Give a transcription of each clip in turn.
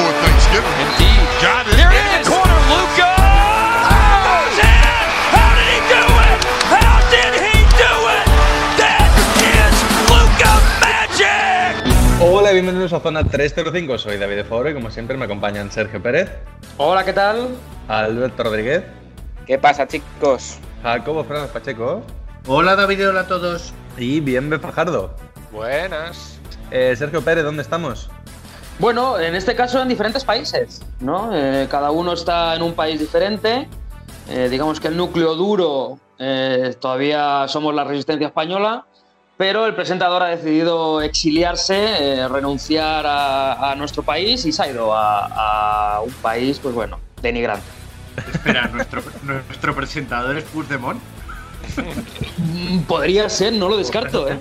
For Thanksgiving. Indeed. John here in the corner, Luca. Goes in. How did he do it? How did he do it? That is Luca Magic. Hola, bienvenidos a Zona 305. Soy David de Foro y como siempre me acompañan Sergio Pérez, Hola, ¿qué tal? Alberto Rodríguez, ¿Qué pasa, chicos? Jacobo Fernández Pacheco Hola David, hola a todos. y Bienve Fajardo. Buenas. Eh, Sergio Pérez, ¿dónde estamos? Bueno, en este caso en diferentes países, ¿no? Eh, cada uno está en un país diferente. Eh, digamos que el núcleo duro eh, todavía somos la resistencia española, pero el presentador ha decidido exiliarse, eh, renunciar a, a nuestro país y se ha ido a, a un país, pues bueno, denigrante. Espera, ¿nuestro, nuestro presentador es Puigdemont. Mm, Podría ser, no lo descarto, ¿eh?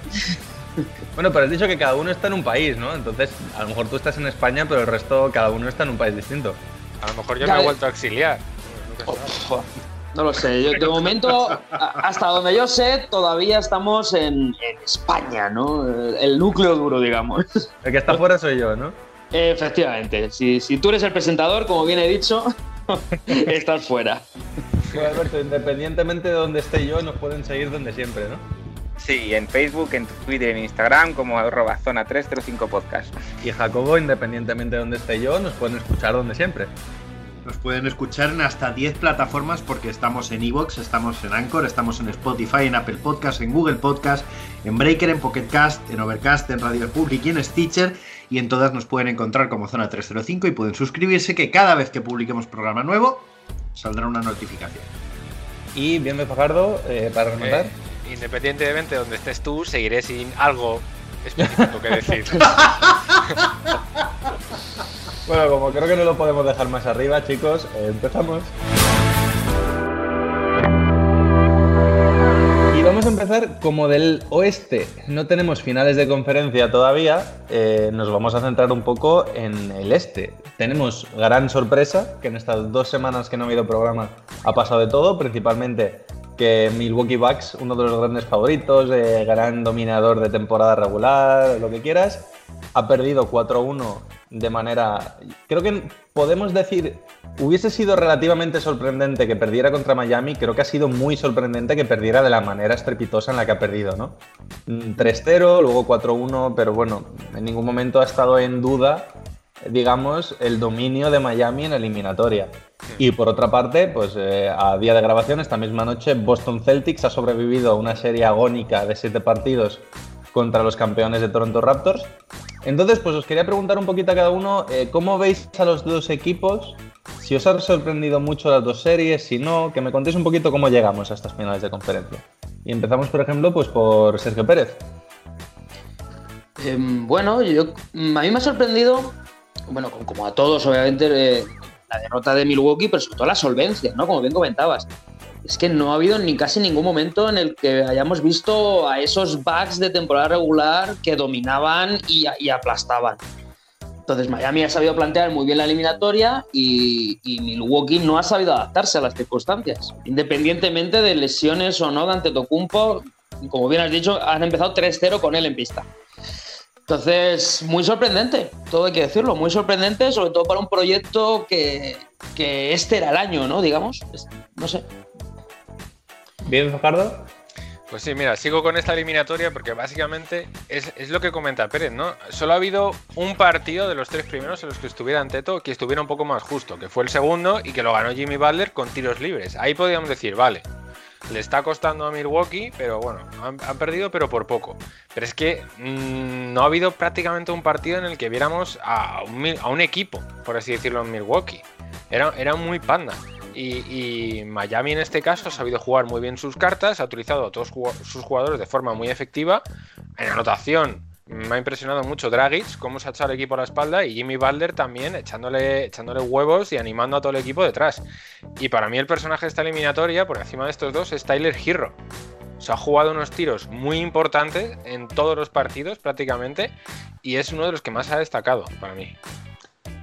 Bueno, pero has dicho que cada uno está en un país, ¿no? Entonces, a lo mejor tú estás en España, pero el resto, cada uno está en un país distinto. A lo mejor yo Ya, me he vuelto a exiliar. No lo sé, yo- de momento, hasta donde yo sé, todavía estamos en, en España, ¿no? El núcleo duro, digamos. El que está fuera soy yo, ¿no? Efectivamente, si, si tú eres el presentador, como bien he dicho, estás fuera. Bueno, Alberto, independientemente de donde esté yo, nos pueden seguir donde siempre, ¿no? Sí, en Facebook, en Twitter, en Instagram, como arroba zona 305 podcast. Y Jacobo, independientemente de donde esté yo, nos pueden escuchar donde siempre. Nos pueden escuchar en hasta 10 plataformas porque estamos en Evox, estamos en Anchor, estamos en Spotify, en Apple Podcast, en Google Podcast, en Breaker, en Pocket Cast, en Overcast, en Radio Public y en Stitcher. Y en todas nos pueden encontrar como Zona 305 y pueden suscribirse que cada vez que publiquemos programa nuevo saldrá una notificación. Y Bienve Fajardo, eh, para rematar. Eh, independientemente de donde estés tú, seguiré sin algo específico que decir. Bueno, como creo que no lo podemos dejar más arriba, chicos, empezamos. Y vamos a empezar como del oeste. No tenemos finales de conferencia todavía, eh, nos vamos a centrar un poco en el este. Tenemos gran sorpresa, que en estas dos semanas que no ha habido programa ha pasado de todo, principalmente que Milwaukee Bucks, uno de los grandes favoritos, eh, gran dominador de temporada regular, lo que quieras, ha perdido 4-1 de manera... Creo que podemos decir, hubiese sido relativamente sorprendente que perdiera contra Miami, creo que ha sido muy sorprendente que perdiera de la manera estrepitosa en la que ha perdido, ¿no? Mm, 3-0, luego 4-1, pero bueno, en ningún momento ha estado en duda, digamos, el dominio de Miami en eliminatoria. Y por otra parte, pues eh, a día de grabación, esta misma noche, Boston Celtics ha sobrevivido a una serie agónica de siete partidos contra los campeones de Toronto Raptors. Entonces, pues os quería preguntar un poquito a cada uno, eh, ¿cómo veis a los dos equipos? Si os han sorprendido mucho las dos series, si no, que me contéis un poquito cómo llegamos a estas finales de conferencia. Y empezamos, por ejemplo, pues por Sergio Pérez. Em, bueno, yo, a mí me ha sorprendido, bueno, como, a todos, obviamente, eh, la derrota de Milwaukee, pero sobre todo la solvencia, ¿no? Como bien comentabas. Es que no ha habido ni casi ningún momento en el que hayamos visto a esos Bucks de temporada regular que dominaban y, y aplastaban. Entonces Miami ha sabido plantear muy bien la eliminatoria y, y Milwaukee no ha sabido adaptarse a las circunstancias. Independientemente de lesiones o no de Antetokounmpo, como bien has dicho, han empezado 3-0 con él en pista. Entonces, muy sorprendente, todo hay que decirlo, muy sorprendente, sobre todo para un proyecto que, que este era el año, ¿no? Digamos, no sé. ¿Bien, Fajardo? Pues sí, mira, sigo con esta eliminatoria porque básicamente es, es lo que comenta Pérez, ¿no? Solo ha habido un partido de los tres primeros en los que estuviera Anteto que estuviera un poco más justo, que fue el segundo y que lo ganó Jimmy Butler con tiros libres. Ahí podríamos decir, vale, le está costando a Milwaukee, pero bueno, han, perdido, pero por poco. Pero es que mm, no ha habido prácticamente un partido en el que viéramos a un, equipo, por así decirlo, en Milwaukee. Era, era muy panda. Y, y Miami en este caso ha sabido jugar muy bien sus cartas, ha utilizado a todos sus jugadores de forma muy efectiva. En anotación me ha impresionado mucho Dragic, cómo se ha echado el equipo a la espalda, y Jimmy Butler también echándole, echándole huevos y animando a todo el equipo detrás. Y para mí el personaje de esta eliminatoria, por encima de estos dos, es Tyler Hero. Se ha jugado unos tiros muy importantes en todos los partidos prácticamente, y es uno de los que más ha destacado para mí.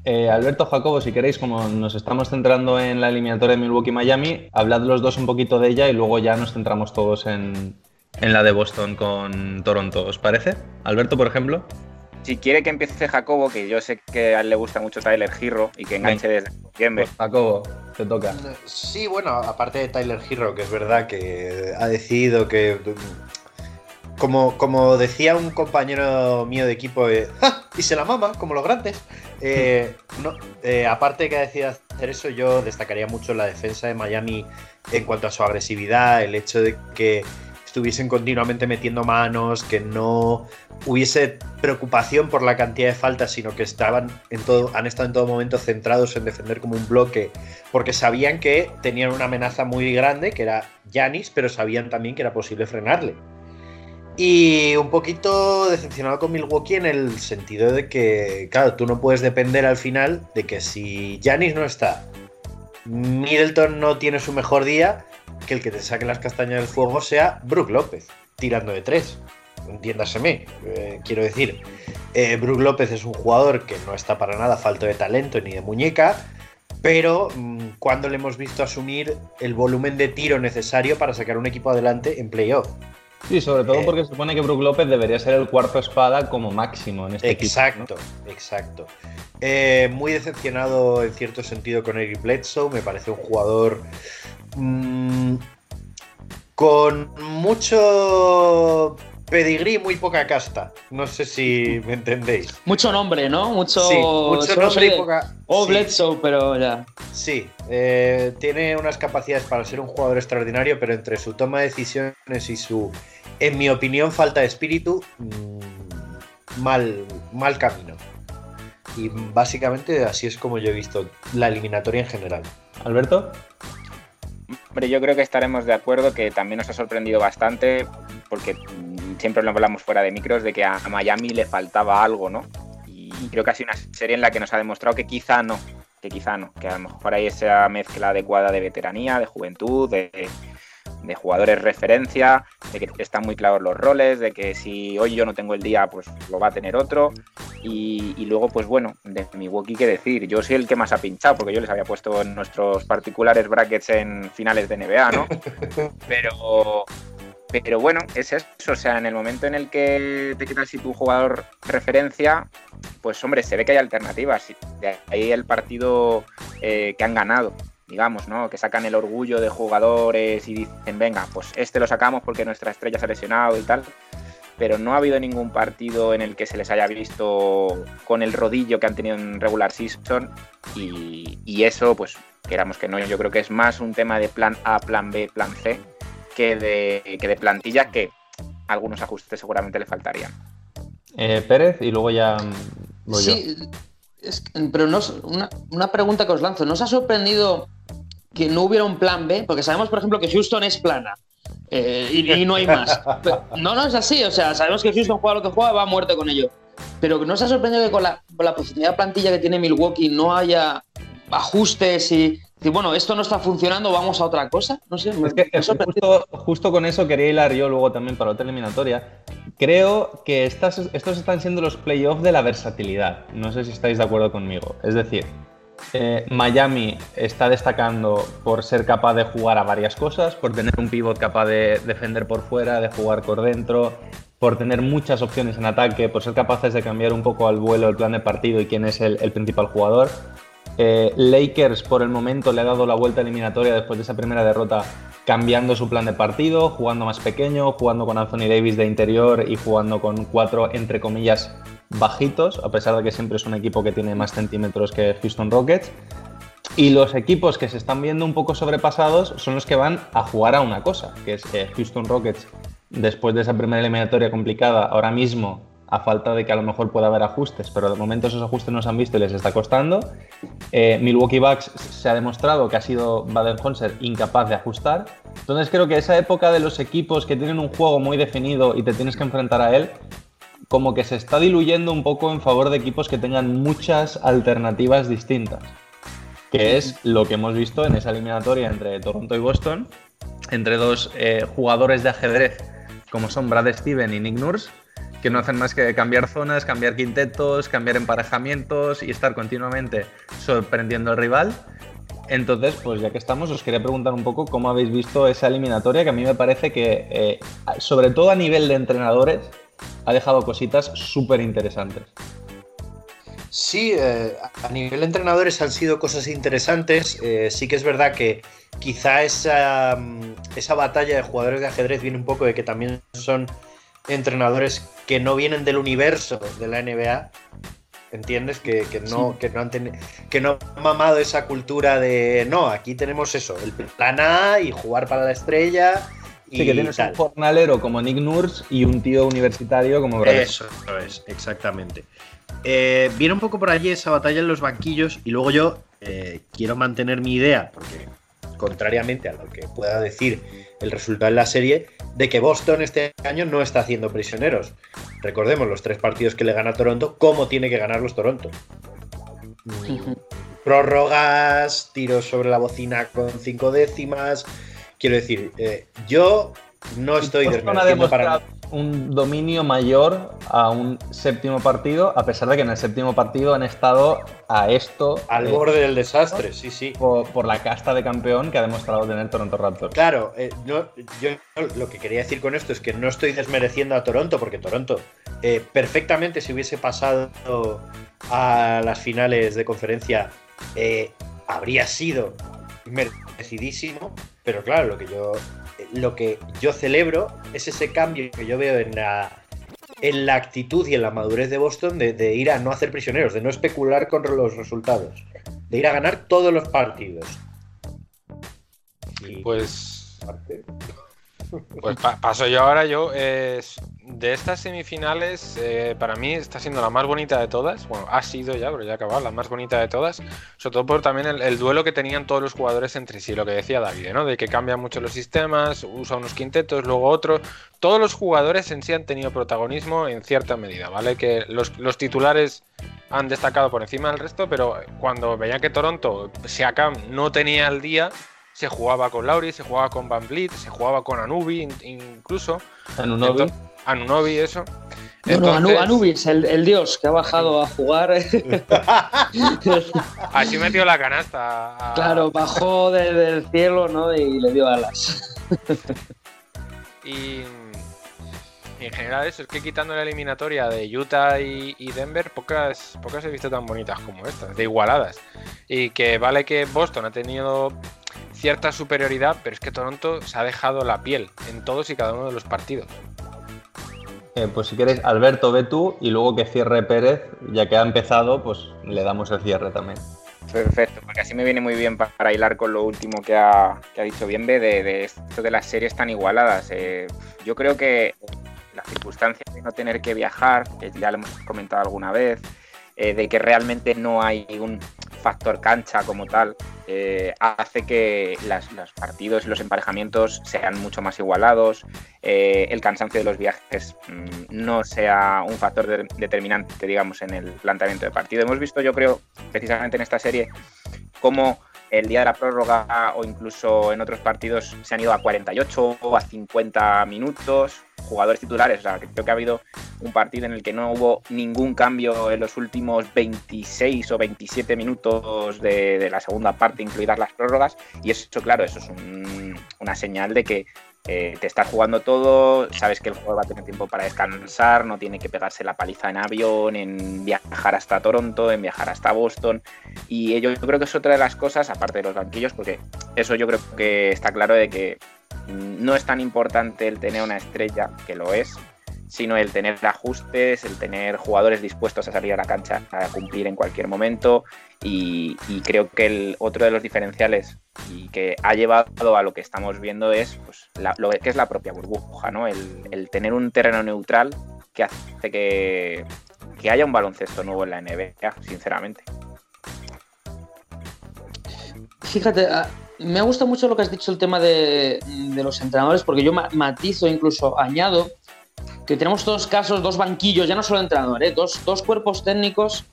Eh, Alberto Jacobo, si queréis, como nos estamos centrando en la eliminatoria de Milwaukee-Miami, hablad los dos un poquito de ella y luego ya nos centramos todos en, en la de Boston con Toronto, ¿os parece? Alberto, por ejemplo. Si quiere que empiece Jacobo, que yo sé que a él le gusta mucho Tyler Hero y que enganche desde septiembre. Pues, Jacobo, te toca. Sí, bueno, aparte de Tyler Hero, que es verdad que ha decidido que. Como, como decía un compañero mío de equipo, eh, ¡Ja! y se la mama, como los grandes. Eh, no, eh, aparte de que ha decidido hacer eso, yo destacaría mucho la defensa de Miami en cuanto a su agresividad, el hecho de que estuviesen continuamente metiendo manos, que no hubiese preocupación por la cantidad de faltas, sino que estaban en todo, han estado en todo momento centrados en defender como un bloque, porque sabían que tenían una amenaza muy grande, que era Yanis, pero sabían también que era posible frenarle. Y un poquito decepcionado con Milwaukee en el sentido de que, claro, tú no puedes depender al final de que si Yanis no está, Middleton no tiene su mejor día, que el que te saque las castañas del fuego sea Brook López, tirando de tres. Entiéndaseme, eh, quiero decir, eh, Brook López es un jugador que no está para nada falto de talento ni de muñeca, pero mmm, cuando le hemos visto asumir el volumen de tiro necesario para sacar un equipo adelante en playoff. Sí, sobre todo Eh, porque se supone que Brook López debería ser el cuarto espada como máximo en este Exacto, equipo. exacto. Eh, muy decepcionado en cierto sentido con Eric Bledsoe. Me parece un jugador mm, con mucho pedigrí y muy poca casta. No sé si me entendéis. Mucho nombre, ¿no? Mucho, Sí, mucho nombre y poca- Oh, sí. Bledsoe, pero ya. Sí, eh, tiene unas capacidades para ser un jugador extraordinario, pero entre su toma de decisiones y su, en mi opinión, falta de espíritu, mm, mal, mal camino. Y básicamente así es como yo he visto la eliminatoria en general. Alberto. Hombre, yo creo que estaremos de acuerdo que también nos ha sorprendido bastante, porque mm, siempre lo hablamos fuera de micros, de que a a Miami le faltaba algo, ¿no? Y creo que ha sido una serie en la que nos ha demostrado que quizá no, que quizá no, que a lo mejor hay esa mezcla adecuada de veteranía, de juventud, de, de jugadores referencia, de que están muy claros los roles, de que si hoy yo no tengo el día, pues lo va a tener otro. Y, y luego, pues bueno, de Milwaukee, qué decir, yo soy el que más ha pinchado, porque yo les había puesto en nuestros particulares brackets en finales de NBA, ¿no? Pero, pero bueno, es eso, o sea, en el momento en el que te quitas si tu jugador referencia, pues hombre, se ve que hay alternativas. De ahí el partido eh, que han ganado, digamos, ¿no? Que sacan el orgullo de jugadores y dicen, venga, pues este lo sacamos porque nuestra estrella se ha lesionado y tal. Pero no ha habido ningún partido en el que se les haya visto con el rodillo que han tenido en regular season. Y, y eso, pues, queramos que no, yo creo que es más un tema de plan A, plan B, plan C, que de, que de plantilla que algunos ajustes seguramente le faltarían. Eh, Pérez y luego ya voy yo. Sí, es pero no, una, una pregunta que os lanzo. ¿No os ha sorprendido que no hubiera un plan B? Porque sabemos, por ejemplo, que Houston es plana. eh, y, y no hay más. Pero- no, no es así. O sea, sabemos que Houston juega lo que juega, va a muerte con ello. Pero ¿no os ha sorprendido que con la, con la profundidad de plantilla que tiene Milwaukee no haya ajustes y bueno, esto no está funcionando, vamos a otra cosa? No sé, me, Es que me justo con eso quería hilar yo luego también para otra eliminatoria. Creo que estas, estos están siendo los playoffs de la versatilidad. No sé si estáis de acuerdo conmigo. Es decir, eh, Miami está destacando por ser capaz de jugar a varias cosas, por tener un pivot capaz de defender por fuera, de jugar por dentro, por tener muchas opciones en ataque, por ser capaces de cambiar un poco al vuelo el plan de partido y quién es el, principal jugador. Eh, Lakers por el momento le ha dado la vuelta eliminatoria después de esa primera derrota, cambiando su plan de partido, jugando más pequeño, jugando con Anthony Davis de interior y jugando con cuatro, entre comillas, bajitos, a pesar de que siempre es un equipo que tiene más centímetros que Houston Rockets. Y los equipos que se están viendo un poco sobrepasados son los que van a jugar a una cosa, que es que Houston Rockets, después de esa primera eliminatoria complicada, ahora mismo, a falta de que a lo mejor pueda haber ajustes, pero de momento esos ajustes no se han visto y les está costando. Eh, Milwaukee Bucks se ha demostrado que ha sido Baden-Honser incapaz de ajustar. Entonces creo que esa época de los equipos que tienen un juego muy definido y te tienes que enfrentar a él, como que se está diluyendo un poco en favor de equipos que tengan muchas alternativas distintas, que es lo que hemos visto en esa eliminatoria entre Toronto y Boston, entre dos eh, jugadores de ajedrez como son Brad Steven y Nick Nurse, que no hacen más que cambiar zonas, cambiar quintetos, cambiar emparejamientos y estar continuamente sorprendiendo al rival. Entonces, pues ya que estamos, os quería preguntar un poco cómo habéis visto esa eliminatoria, que a mí me parece que, eh, sobre todo a nivel de entrenadores, ha dejado cositas súper interesantes. Sí, eh, a nivel de entrenadores han sido cosas interesantes. Eh, sí que es verdad que quizá esa, mm, esa batalla de jugadores de ajedrez viene un poco de que también son entrenadores que no vienen del universo de la NBA. ¿Entiendes? Que, que no, que, no han teni- que no han mamado esa cultura de no, aquí tenemos eso, el plan A y jugar para la estrella. Y Sí, que tienes tal. un jornalero como Nick Nurse y un tío universitario como Brad Eso es, exactamente. Eh, viene un poco por allí esa batalla en los banquillos y luego yo eh, quiero mantener mi idea, porque contrariamente a lo que pueda decir el resultado en la serie, de que Boston este año no está haciendo prisioneros. Recordemos los tres partidos que le gana Toronto, cómo tiene que ganar los Toronto. Prórrogas, tiros sobre la bocina con cinco décimas. Quiero decir, eh, yo no estoy desmereciendo para demostrado un dominio mayor a un séptimo partido, a pesar de que en el séptimo partido han estado a esto al eh, borde del desastre, sí, sí. por, por la casta de campeón que ha demostrado tener Toronto Raptors. Claro, eh, no- yo lo que quería decir con esto es que no estoy desmereciendo a Toronto, porque Toronto eh, perfectamente si hubiese pasado a las finales de conferencia habría sido merecidísimo, pero claro, lo que yo lo que yo celebro es ese cambio que yo veo en la en la actitud y en la madurez de Boston de, de ir a no hacer prisioneros, de no especular con los resultados, de ir a ganar todos los partidos. Y- Pues, pues pa- paso yo ahora. Yo, eh, de estas semifinales, eh, para mí está siendo la más bonita de todas. Bueno, ha sido ya, pero ya ha acabado, la más bonita de todas. Sobre todo por también el, el duelo que tenían todos los jugadores entre sí, lo que decía David, ¿no? De que cambian mucho los sistemas, usa unos quintetos, luego otros. Todos los jugadores en sí han tenido protagonismo en cierta medida, ¿vale? Que los, titulares han destacado por encima del resto, pero cuando veían que Toronto, Siakam no tenía el día, se jugaba con Lauri, se jugaba con Van Vliet, se jugaba con Anubi in- incluso. Anunobi, eso. Bueno, Anu- Entonces, Anubis, el, el dios que ha bajado a jugar. Así metió la canasta. a- claro, bajó de- del cielo ¿no? y le dio alas. Y, y en general eso, es que quitando la eliminatoria de Utah y, y Denver, pocas, pocas he visto tan bonitas como estas, de igualadas. Y que vale que Boston ha tenido cierta superioridad, pero es que Toronto se ha dejado la piel en todos y cada uno de los partidos. Eh, pues si queréis, Alberto, ve tú y luego que cierre Pérez, ya que ha empezado, pues le damos el cierre también. Perfecto, porque así me viene muy bien pa- para hilar con lo último que ha, que ha dicho Bienve de, de esto de las series tan igualadas. Eh, yo creo que las circunstancias de no tener que viajar, que ya lo hemos comentado alguna vez, eh, de que realmente no hay un factor cancha como tal, eh, hace que los partidos y los emparejamientos sean mucho más igualados, eh, el cansancio de los viajes mm, no sea un factor de- determinante, digamos, en el planteamiento de partido. Hemos visto, yo creo, precisamente en esta serie, cómo el día de la prórroga o incluso en otros partidos se han ido a 48 o a 50 minutos, jugadores titulares, o sea, creo que ha habido un partido en el que no hubo ningún cambio en los últimos 26 o 27 minutos de, la segunda parte, incluidas las prórrogas, y eso, claro, eso es un- una señal de que eh, te estás jugando todo, sabes que el juego va a tener tiempo para descansar, no tiene que pegarse la paliza en avión, en viajar hasta Toronto, en viajar hasta Boston. Y ello yo creo que es otra de las cosas, aparte de los banquillos, porque eso yo creo que está claro de que no es tan importante el tener una estrella, que lo es, sino el tener ajustes, el tener jugadores dispuestos a salir a la cancha a cumplir en cualquier momento. Y, creo que el otro de los diferenciales y que ha llevado a lo que estamos viendo es pues, la- lo que es la propia burbuja, ¿no? El, tener un terreno neutral que hace que, que haya un baloncesto nuevo en la NBA, sinceramente. Fíjate, ah, me ha gustado mucho lo que has dicho el tema de, de los entrenadores, porque yo ma- matizo, incluso añado, que tenemos dos casos, dos banquillos, ya no solo entrenador, ¿eh? dos, dos cuerpos técnicos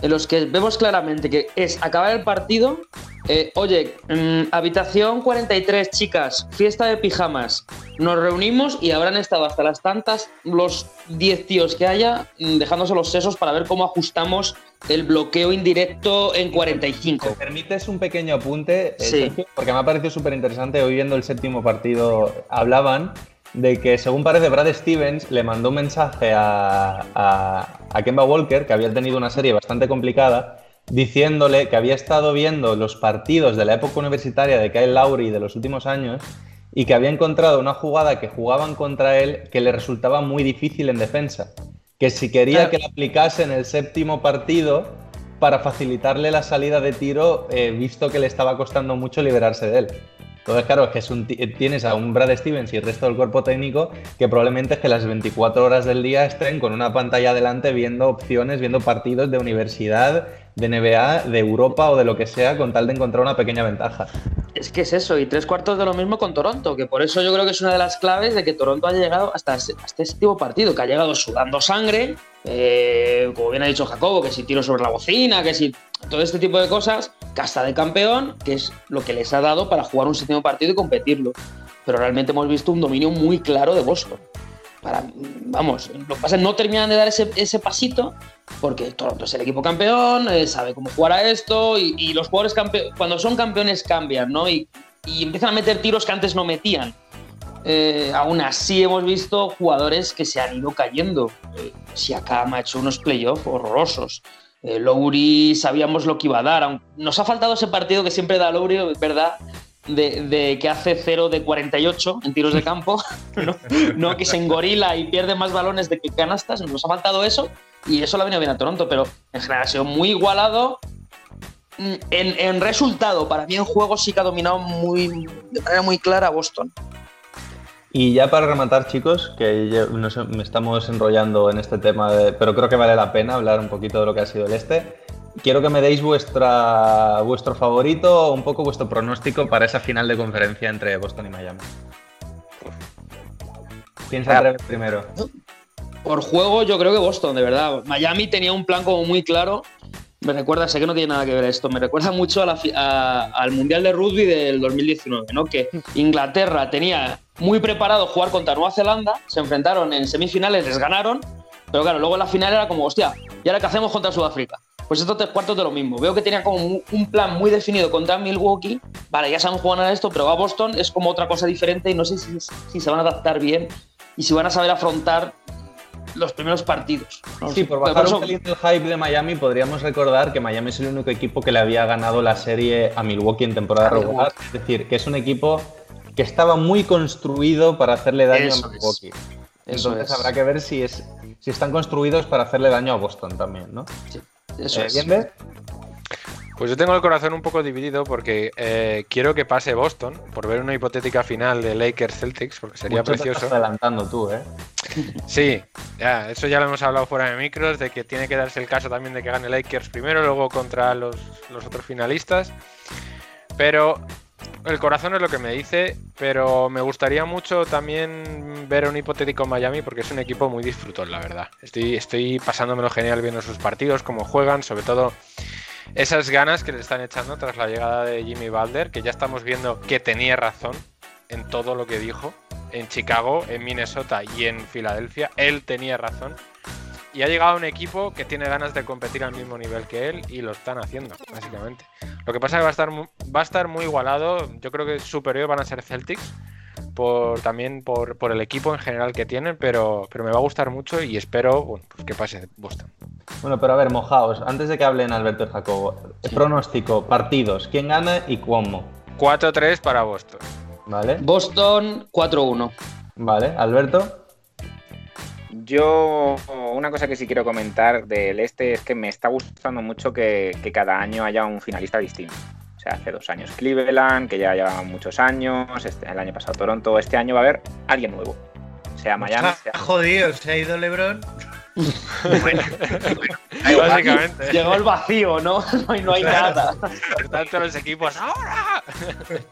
en los que vemos claramente que es acabar el partido, eh, oye, mm, habitación 43, chicas, fiesta de pijamas, nos reunimos y habrán estado hasta las tantas los 10 tíos que haya mm, dejándose los sesos para ver cómo ajustamos el bloqueo indirecto en 45. ¿Me permites un pequeño apunte? eh, Sí. Sergio? Porque me ha parecido súper interesante. Hoy viendo el séptimo partido hablaban de que, según parece, Brad Stevens le mandó un mensaje a, a, a Kemba Walker, que había tenido una serie bastante complicada, diciéndole que había estado viendo los partidos de la época universitaria de Kyle Lowry de los últimos años y que había encontrado una jugada que jugaban contra él que le resultaba muy difícil en defensa. Que si quería que la aplicase en el séptimo partido para facilitarle la salida de tiro, eh, visto que le estaba costando mucho liberarse de él. Entonces, claro, es que ti- tienes a un Brad Stevens y el resto del cuerpo técnico que probablemente es que las 24 horas del día estén con una pantalla delante viendo opciones, viendo partidos de universidad, de NBA, de Europa o de lo que sea, con tal de encontrar una pequeña ventaja. Es que es eso, y tres cuartos de lo mismo con Toronto, que por eso yo creo que es una de las claves de que Toronto haya llegado hasta ese, hasta ese tipo de partido, que ha llegado sudando sangre, eh, como bien ha dicho Jacobo, que si tiro sobre la bocina, que si todo este tipo de cosas, casta de campeón, que es lo que les ha dado para jugar un séptimo partido y competirlo. Pero realmente hemos visto un dominio muy claro de Boston. Para, vamos, lo que pasa es no terminan de dar ese, ese pasito porque Toronto es el equipo campeón, eh, sabe cómo jugar a esto y, los jugadores cuando son campeones cambian, ¿no? Y, y empiezan a meter tiros que antes no metían. Eh, aún así hemos visto jugadores que se han ido cayendo. Eh, Siakam ha hecho unos playoffs horrorosos. Eh, Lowry sabíamos lo que iba a dar. Nos ha faltado ese partido que siempre da Lowry, verdad, de, que hace 0 de 48 en tiros de campo, ¿no? Que se engorila y pierde más balones de que canastas. Nos ha faltado eso y eso le ha venido bien a Toronto, pero en general ha sido muy igualado. Mm, En, resultado, para mí en juego sí que ha dominado muy, de manera muy clara Boston. Y ya para rematar, chicos, que ya nos me estamos enrollando en este tema, de- pero creo que vale la pena hablar un poquito de lo que ha sido el este. Quiero que me deis vuestra, vuestro favorito un poco vuestro pronóstico para esa final de conferencia entre Boston y Miami. Piensa atreves primero. Por juego, yo creo que Boston, de verdad. Miami tenía un plan como muy claro. Me recuerda, sé que no tiene nada que ver esto, me recuerda mucho al Mundial de Rugby del 2019, ¿no? Que Inglaterra tenía muy preparado jugar contra Nueva Zelanda, se enfrentaron en semifinales, les ganaron, pero claro, luego en la final era como, hostia, ¿y ahora qué hacemos contra Sudáfrica? Pues estos tres cuartos de lo mismo. Veo que tenía como un- plan muy definido contra Milwaukee. Vale, ya sabemos jugar a esto, pero a Boston es como otra cosa diferente y no sé si se van a adaptar bien y si van a saber afrontar los primeros partidos. No Sí, por bajar eso- un pelín el hype de Miami, podríamos recordar que Miami es el único equipo que le había ganado la serie a Milwaukee en temporada regular. Es decir, que es un equipo que estaba muy construido para hacerle daño Eso a es. Milwaukee. Eso Entonces es. habrá que ver si, es, si están construidos para hacerle daño a Boston también, ¿no? Eso Eh, es. ¿Bien, Beth? Pues yo tengo el corazón un poco dividido porque eh, quiero que pase Boston por ver una hipotética final de Lakers Celtics, porque sería Mucho te precioso. estás adelantando tú, ¿eh? Sí, ya, eso ya lo hemos hablado fuera de micros, de que tiene que darse el caso también de que gane Lakers primero, luego contra los, los otros finalistas. Pero el corazón es lo que me dice, pero me gustaría mucho también ver un hipotético Miami porque es un equipo muy disfrutón, la verdad. Estoy, estoy pasándomelo genial viendo sus partidos, cómo juegan, sobre todo esas ganas que le están echando tras la llegada de Jimmy Balder, que ya estamos viendo que tenía razón en todo lo que dijo en Chicago, en Minnesota y en Filadelfia. Él tenía razón. Y ha llegado un equipo que tiene ganas de competir al mismo nivel que él y lo están haciendo, básicamente. Lo que pasa es que va a estar, va a estar muy igualado. Yo creo que superior van a ser Celtics. Por, también por, por el equipo en general que tienen, pero, pero me va a gustar mucho y espero bueno, pues que pase Boston. Bueno, pero a ver, mojaos, antes de que hablen Alberto y Jacobo, pronóstico, partidos, quién gana y cómo, 4-3 para Boston. ¿vale? Boston 4-1. Vale, Alberto. Yo, una cosa que sí quiero comentar del este es que me está gustando mucho que, que cada año haya un finalista distinto. O sea, hace dos años Cleveland, que ya lleva muchos años, este- el año pasado Toronto, este año va a haber alguien nuevo. Sea Miami, Ah, sea... jodido, se ha ido LeBron. Básicamente. Llegó el vacío, ¿no? No hay, no hay nada. Por tanto, los equipos ahora.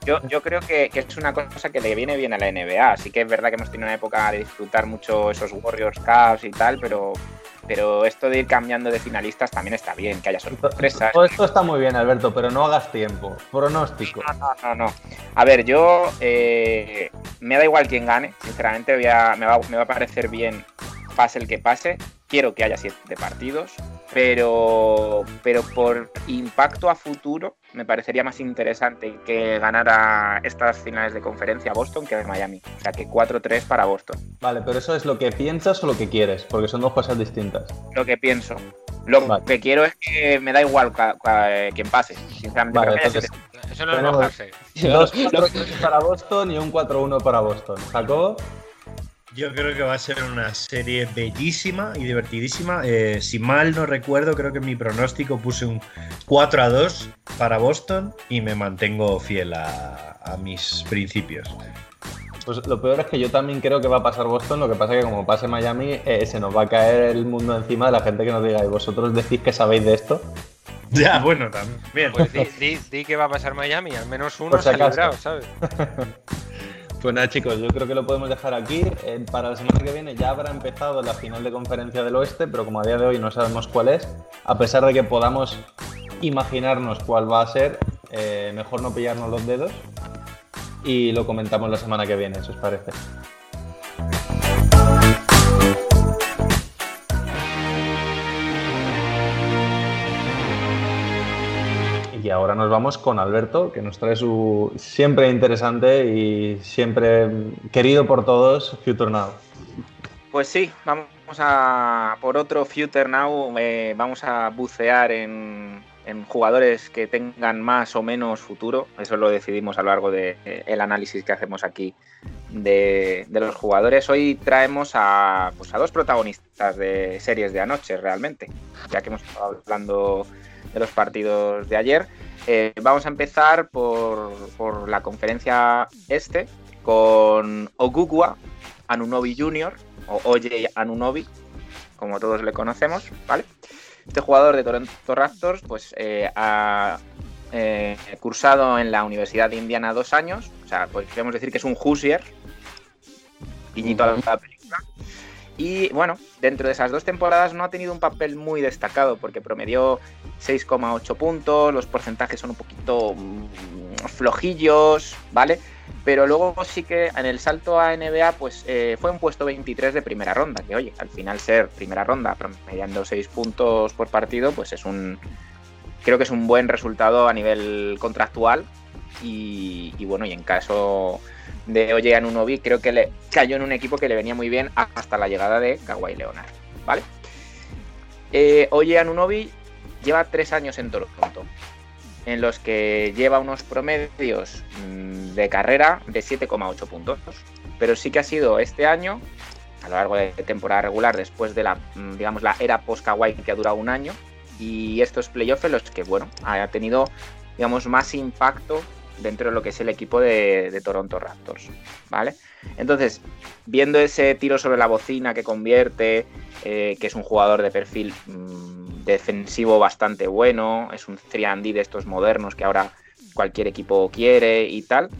Yo, yo creo que, que es una cosa que le viene bien a la NBA. Sí que es verdad que hemos tenido una época de disfrutar mucho esos Warriors Cups y tal, pero, pero esto de ir cambiando de finalistas también está bien, que haya sorpresas. Todo esto está muy bien, Alberto, pero no hagas tiempo. Pronóstico. No, no, no, no. A ver, yo eh, me da igual quién gane, sinceramente voy a- me, va, me va a parecer bien pase el que pase. Quiero que haya siete partidos, pero, pero por impacto a futuro me parecería más interesante que ganara estas finales de conferencia Boston que Miami. O sea, que 4-3 para Boston. Vale, pero eso es lo que piensas o lo que quieres, porque son dos cosas distintas. Lo que pienso. Lo Vale. que quiero es que me da igual quién pase, sinceramente. Vale, entonces, Eso no es mojarse. dos 4-3 para Boston y un 4-1 para Boston. ¿Jacobo? Yo creo que va a ser una serie bellísima y divertidísima. Eh, si mal no recuerdo, creo que en mi pronóstico puse un 4 a 2 para Boston y me mantengo fiel a, a mis principios. Pues lo peor es que yo también creo que va a pasar Boston, lo que pasa es que como pase Miami, eh, se nos va a caer el mundo encima de la gente que nos diga, ¿y vosotros decís que sabéis de esto? Ya, bueno, también. Pues di, di- di que va a pasar Miami, al menos uno se ha librado, ¿sabes? Pues nada, chicos, yo creo que lo podemos dejar aquí. Eh, para la semana que viene ya habrá empezado la final de conferencia del oeste, pero como a día de hoy no sabemos cuál es, a pesar de que podamos imaginarnos cuál va a ser, eh, mejor no pillarnos los dedos y lo comentamos la semana que viene, si os parece. Y ahora nos vamos con Alberto, que nos trae su siempre interesante y siempre querido por todos Future Now. Pues sí, vamos a por otro Future Now. eh, vamos a bucear en, en jugadores que tengan más o menos futuro. Eso lo decidimos a lo largo del análisis que hacemos aquí de, de los jugadores. Hoy traemos a, pues a dos protagonistas de series de anoche, realmente, ya que hemos estado hablando de los partidos de ayer. Eh, vamos a empezar por, por la conferencia este con Ogugua Anunobi Jr. o Oye Anunobi, como todos le conocemos, ¿vale? Este jugador de Toronto Raptors pues eh, ha eh, cursado en la Universidad de Indiana dos años, o sea, podríamos decir que es un Hoosier, guiñito a la película. Y bueno, dentro de esas dos temporadas no ha tenido un papel muy destacado porque promedió 6,8 puntos, los porcentajes son un poquito mm, flojillos, ¿vale? Pero luego sí que en el salto a NBA pues eh, fue un puesto 23 de primera ronda, que oye, al final ser primera ronda promediando 6 puntos por partido pues es un... Creo que es un buen resultado a nivel contractual y, y bueno, y en caso de Oye Anunobi, creo que le cayó en un equipo que le venía muy bien hasta la llegada de Kawhi Leonard, ¿vale? Eh, Oye Anunobi lleva tres años en Toronto, en los que lleva unos promedios mm, de carrera de 7,8 puntos, pero sí que ha sido este año, a lo largo de temporada regular, después de la, mm, digamos, la era post-Kawhi que ha durado un año, y estos playoffs los que, bueno, ha tenido, digamos, más impacto dentro de lo que es el equipo de, Toronto Raptors, ¿vale? Entonces, viendo ese tiro sobre la bocina que convierte, eh, que es un jugador de perfil mm, defensivo bastante bueno, es un 3D de estos modernos que ahora cualquier equipo quiere y tal.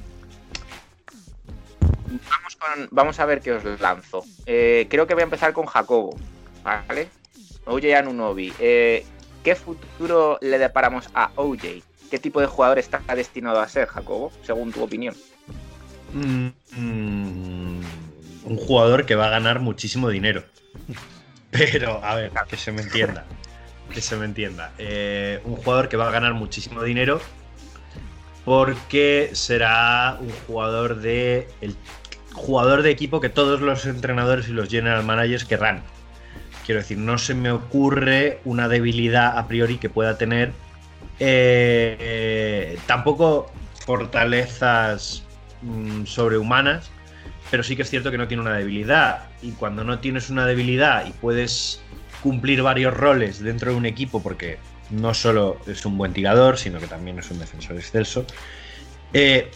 Vamos a ver qué os lanzo. Eh, creo que voy a empezar con Jacobo, ¿vale? OJ Anunobi. Eh, ¿Qué futuro le deparamos a OJ? ¿Qué tipo de jugador está destinado a ser, Jacobo, según tu opinión? Mm, mm, un jugador que va a ganar muchísimo dinero. Pero, a ver, que se me entienda. Que se me entienda. Eh, un jugador que va a ganar muchísimo dinero porque será un jugador de. El jugador de equipo que todos los entrenadores y los general managers querrán. Quiero decir, no se me ocurre una debilidad a priori que pueda tener. Eh, tampoco fortalezas mm, sobrehumanas, pero sí que es cierto que no tiene una debilidad. Y cuando no tienes una debilidad y puedes cumplir varios roles dentro de un equipo, porque no solo es un buen tirador, sino que también es un defensor excelso, eh,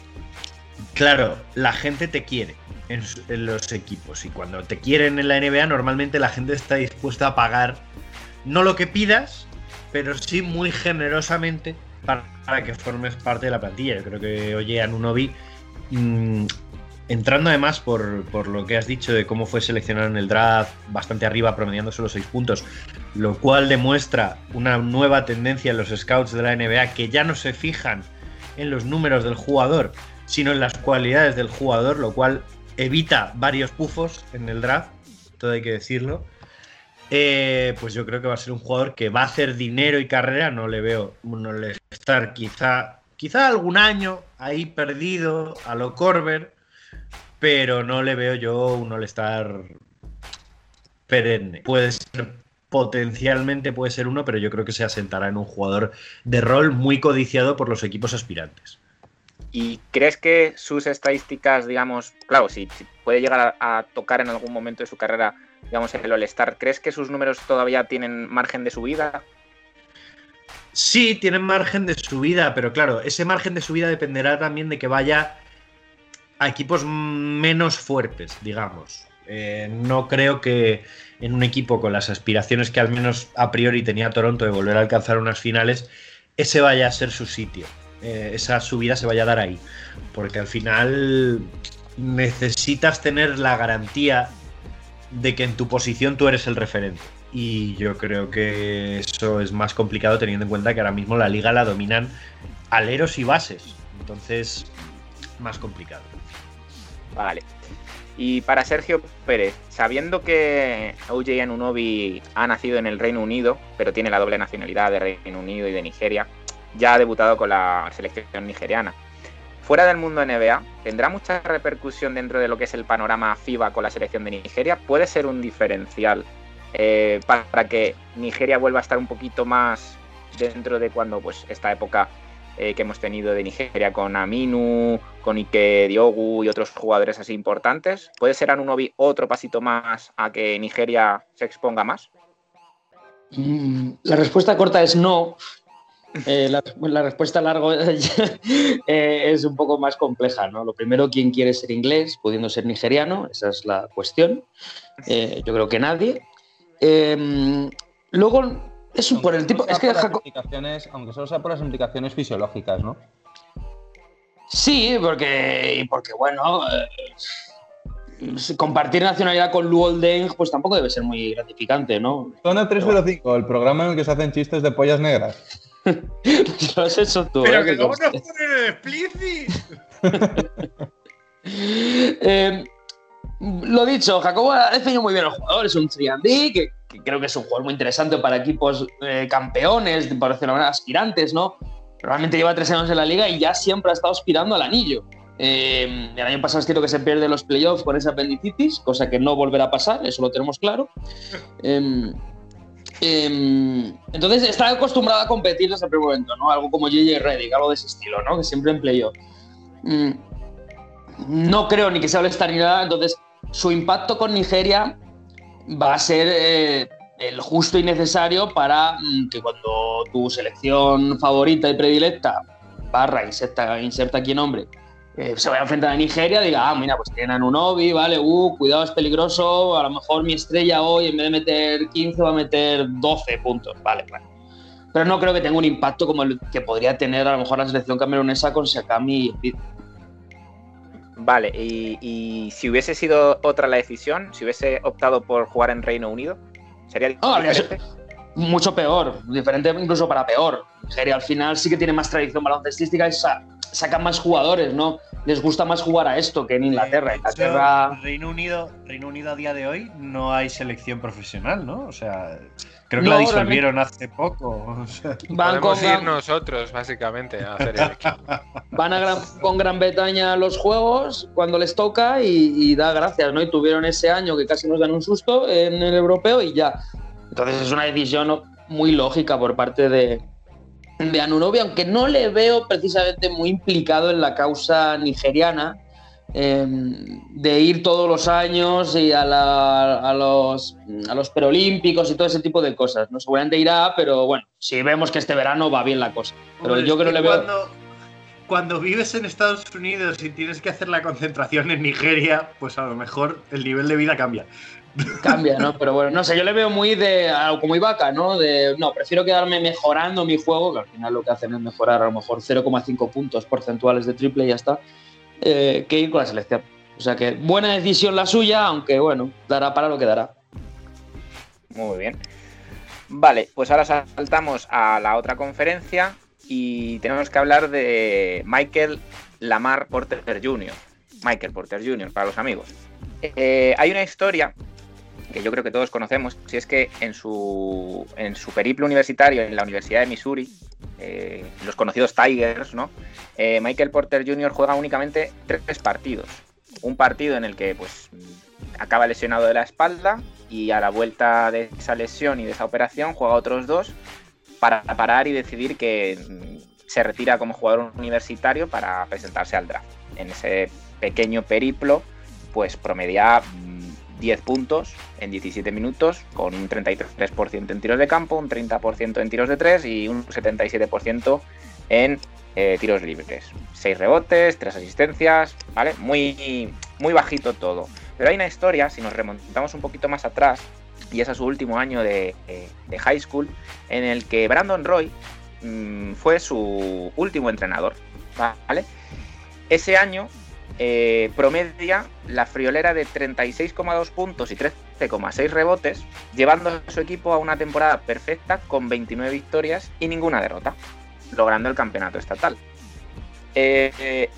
claro, la gente te quiere. en, en los equipos. Y cuando te quieren en la NBA, normalmente la gente está dispuesta a pagar no lo que pidas, pero sí muy generosamente para, que formes parte de la plantilla. Yo creo que oye Anunobi, mm, entrando además por, por lo que has dicho de cómo fue seleccionado en el draft, bastante arriba, promediando solo 6 puntos, lo cual demuestra una nueva tendencia en los scouts de la NBA que ya no se fijan en los números del jugador, sino en las cualidades del jugador, lo cual evita varios pufos en el draft, todo hay que decirlo. Eh, pues yo creo que va a ser un jugador que va a hacer dinero y carrera. No le veo un estar quizá, quizá algún año ahí perdido a lo Corber, pero no le veo yo un All-Star perenne. Puede ser potencialmente puede ser uno, pero yo creo que se asentará en un jugador de rol muy codiciado por los equipos aspirantes. ¿Y crees que sus estadísticas, digamos, claro, si, puede llegar a tocar en algún momento de su carrera, digamos, el All-Star, ¿crees que sus números todavía tienen margen de subida? Sí, tienen margen de subida, pero claro, ese margen de subida dependerá también de que vaya a equipos menos fuertes, digamos. Eh, no creo que en un equipo con las aspiraciones que al menos a priori tenía Toronto de volver a alcanzar unas finales, ese vaya a ser su sitio. Eh, esa subida se vaya a dar ahí. Porque al final necesitas tener la garantía de que en tu posición tú eres el referente. Y yo creo que eso es más complicado teniendo en cuenta que ahora mismo la liga la dominan aleros y bases. Entonces, más complicado. Vale. Y para Sergio Pérez, sabiendo que OJ Anunobi ha nacido en el Reino Unido, pero tiene la doble nacionalidad de Reino Unido y de Nigeria, ya ha debutado con la selección nigeriana. Fuera del mundo NBA, ¿tendrá mucha repercusión dentro de lo que es el panorama FIBA con la selección de Nigeria? ¿Puede ser un diferencial eh, para que Nigeria vuelva a estar un poquito más dentro de cuando pues esta época eh, que hemos tenido de Nigeria con Aminu, con Ike Diogu y otros jugadores así importantes. ¿Puede ser Anunobi otro pasito más a que Nigeria se exponga más? Mm, La respuesta corta es no. Eh, la, la respuesta larga eh, es un poco más compleja, ¿no? Lo primero, ¿quién quiere ser inglés pudiendo ser nigeriano? Esa es la cuestión. Eh, yo creo que nadie. Eh, luego, eso por el tipo. Es que aunque solo sea por las implicaciones fisiológicas, ¿no? Sí, porque, porque bueno, compartir nacionalidad con Luol Deng, pues tampoco debe ser muy gratificante, ¿no? Zona 305, el programa en el que se hacen chistes de pollas negras. Lo has hecho tú. Pero ¿eh? que conste. nos ponen el explicit. Eh, lo dicho, Jacobo ha definido muy bien al jugador, es un 3D, que, que creo que es un jugador muy interesante para equipos eh, campeones, por decirlo manera, aspirantes, ¿no? Realmente lleva tres años en la liga y ya siempre ha estado aspirando al anillo. Eh, el año pasado es cierto que se pierde los playoffs con esa apendicitis, cosa que no volverá a pasar, eso lo tenemos claro. Em, em, entonces está acostumbrado a competir desde el primer momento, ¿no? Algo como JJ Redick, algo de ese estilo, ¿no? Que siempre en playoff. Mm, no creo ni que sea All-Star ni nada, entonces su impacto con Nigeria va a ser eh, el justo y necesario para mm, que cuando tu selección favorita y predilecta, barra, inserta, inserta aquí nombre, eh, se vaya a enfrentar a Nigeria, diga, ah, mira, pues tienen un Obi, vale, uh, cuidado, es peligroso, a lo mejor mi estrella hoy en vez de meter 15 va a meter 12 puntos, vale, vale. Pero no creo que tenga un impacto como el que podría tener a lo mejor la selección camerunesa con Sakami y Embiid. Vale, y, y si hubiese sido otra la decisión, si hubiese optado por jugar en Reino Unido, sería Ah, habría diferente. Mucho peor, diferente incluso para peor. Nigeria al final sí que tiene más tradición baloncestística y sa- sacan más jugadores, ¿no? Les gusta más jugar a esto que en Inglaterra. Inglaterra. hecho, Reino Unido, Reino Unido a día de hoy no hay selección profesional, ¿no? O sea, creo que No, la disolvieron hace poco. o sea. Van, con, Podemos ir Gran- nosotros, básicamente, a hacer el equipo. van a Gran- con Gran Bretaña a los juegos cuando les toca y, y da gracias, ¿no? Y tuvieron ese año que casi nos dan un susto en el europeo y ya. Entonces es una decisión muy lógica por parte de, de Anunobi, aunque no le veo precisamente muy implicado en la causa nigeriana eh, de ir todos los años y a, la- a los, a los preolímpicos y todo ese tipo de cosas. ¿no? Seguramente irá, pero bueno, si vemos que este verano va bien la cosa. Pero Hombre, yo creo que que le veo... cuando, cuando vives en Estados Unidos y tienes que hacer la concentración en Nigeria, pues a lo mejor el nivel de vida cambia. Cambia, ¿no? Pero bueno, no sé, yo le veo muy de como Ibaka, ¿no? De no, prefiero quedarme mejorando mi juego, que al final lo que hacen es mejorar a lo mejor 0,5 puntos porcentuales de triple y ya está, eh, que ir con la selección. O sea que buena decisión la suya, aunque bueno, dará para lo que dará. Muy bien. Vale, pues ahora saltamos a la otra conferencia y tenemos que hablar de Michael Lamar Porter Jr. Michael Porter Jr. para los amigos. Eh, hay una historia que yo creo que todos conocemos, si es que en su, en su periplo universitario en la Universidad de Missouri, eh, los conocidos Tigers, ¿no? Eh, Michael Porter Jr. juega únicamente tres partidos. Un partido en el que pues acaba lesionado de la espalda y a la vuelta de esa lesión y de esa operación juega otros dos para parar y decidir que mm, se retira como jugador universitario para presentarse al draft. En ese pequeño periplo, pues promedia 10 mm, puntos en 17 minutos, con un 33% en tiros de campo, un 30% en tiros de 3 y un 77% en eh, tiros libres. 6 rebotes, 3 asistencias, ¿vale? Muy, muy bajito todo. Pero hay una historia, si nos remontamos un poquito más atrás, y es a su último año de, high school, en el que Brandon Roy mm, fue su último entrenador. ¿vale? Ese año eh, promedia la friolera de 36,2 puntos y 13,6 rebotes, llevando a su equipo a una temporada perfecta con 29 victorias y ninguna derrota, logrando el campeonato estatal. Eh,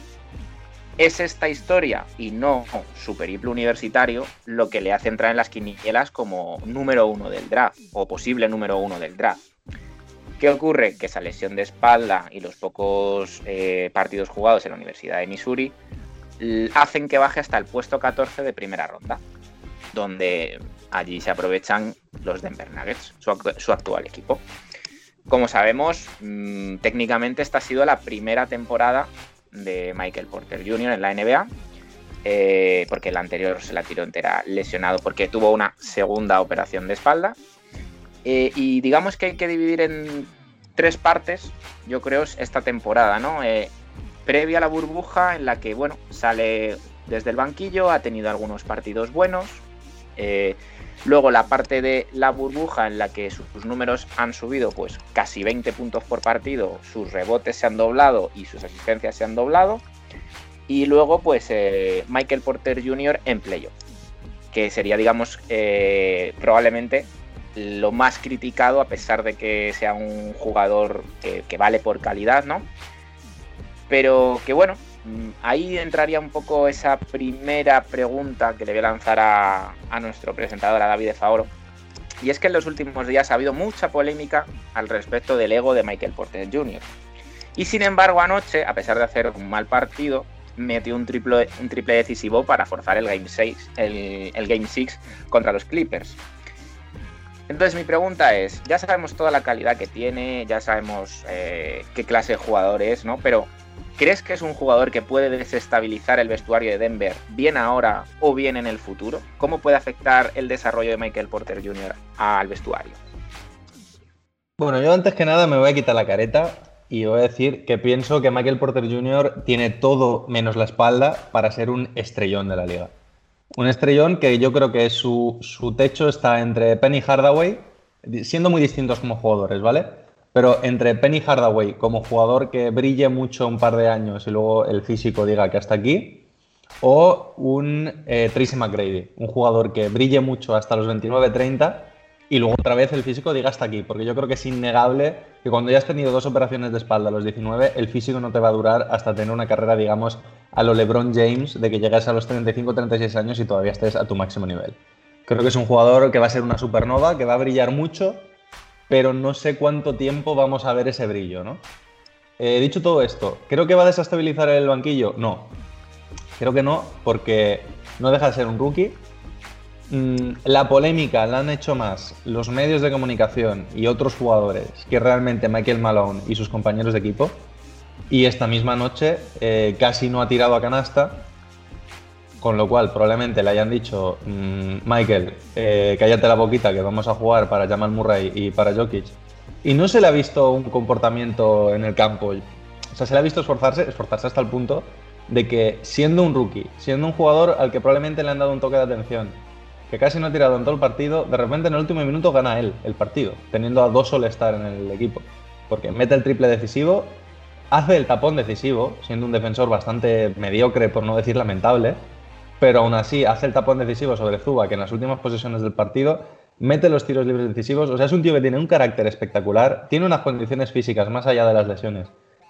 es esta historia y no su periplo universitario lo que le hace entrar en las quinielas como número uno del draft o posible número uno del draft. ¿Qué ocurre? Que esa lesión de espalda y los pocos eh, partidos jugados en la Universidad de Missouri hacen que baje hasta el puesto 14 de primera ronda, donde allí se aprovechan los Denver Nuggets, su, actual equipo. Como sabemos, mm, técnicamente esta ha sido la primera temporada de Michael Porter Jr. en la NBA, eh, porque el anterior se la tiró entera lesionado porque tuvo una segunda operación de espalda. Eh, y digamos que hay que dividir en tres partes, yo creo, esta temporada, ¿no? Eh, previa a la burbuja, en la que, bueno, sale desde el banquillo, ha tenido algunos partidos buenos. Luego la parte de la burbuja en la que sus números han subido pues casi 20 puntos por partido, sus rebotes se han doblado y sus asistencias se han doblado. Y luego pues eh, Michael Porter Jr. en playoff, que sería digamos eh, probablemente lo más criticado a pesar de que sea un jugador que, que vale por calidad, ¿no? Pero que bueno, Mm, ahí entraría un poco esa primera pregunta que le voy a lanzar a, nuestro presentador, a David de Favoro. Y es que en los últimos días ha habido mucha polémica al respecto del ego de Michael Porter Jr. Y sin embargo, anoche, a pesar de hacer un mal partido, metió un triple, un triple decisivo para forzar el Game 6, el, Game 6 contra los Clippers. Entonces mi pregunta es, ya sabemos toda la calidad que tiene, ya sabemos eh, qué clase de jugador es, ¿no? Pero ¿Crees que es un jugador que puede desestabilizar el vestuario de Denver, bien ahora o bien en el futuro? ¿Cómo puede afectar el desarrollo de Michael Porter Jr. al vestuario? Bueno, yo antes que nada me voy a quitar la careta y voy a decir que pienso que Michael Porter Jr. tiene todo menos la espalda para ser un estrellón de la liga. Un estrellón que yo creo que su, su techo está entre Penny Hardaway, siendo muy distintos como jugadores, ¿vale? Pero entre Penny Hardaway como jugador que brille mucho un par de años y luego el físico diga que hasta aquí, o un eh, Tracy McGrady, un jugador que brille mucho hasta los 29-30 y luego otra vez el físico diga hasta aquí, porque yo creo que es innegable que cuando ya has tenido dos operaciones de espalda a los 19, el físico no te va a durar hasta tener una carrera, digamos, a lo LeBron James, de que llegues a los 35-36 años y todavía estés a tu máximo nivel. Creo que es un jugador que va a ser una supernova, que va a brillar mucho pero no sé cuánto tiempo vamos a ver ese brillo, ¿no? Eh, dicho todo esto, ¿creo que va a desestabilizar el banquillo? No. Creo que no, porque no deja de ser un rookie. Mm, la polémica la han hecho más los medios de comunicación y otros jugadores que realmente Michael Malone y sus compañeros de equipo. Y esta misma noche eh, casi no ha tirado a canasta con lo cual probablemente le hayan dicho, mm, Michael, eh, cállate la boquita que vamos a jugar para Jamal Murray y para Jokic. Y no se le ha visto un comportamiento en el campo O sea, se le ha visto esforzarse, esforzarse hasta el punto de que siendo un rookie, siendo un jugador al que probablemente le han dado un toque de atención, que casi no ha tirado en todo el partido, de repente en el último minuto gana él el partido, teniendo a dos All-Star en el equipo. Porque mete el triple decisivo, hace el tapón decisivo, siendo un defensor bastante mediocre, por no decir lamentable, pero aún así hace el tapón decisivo sobre Zuba, que en las últimas posesiones del partido mete los tiros libres decisivos. O sea, es un tío que tiene un carácter espectacular, tiene unas condiciones físicas más allá de las lesiones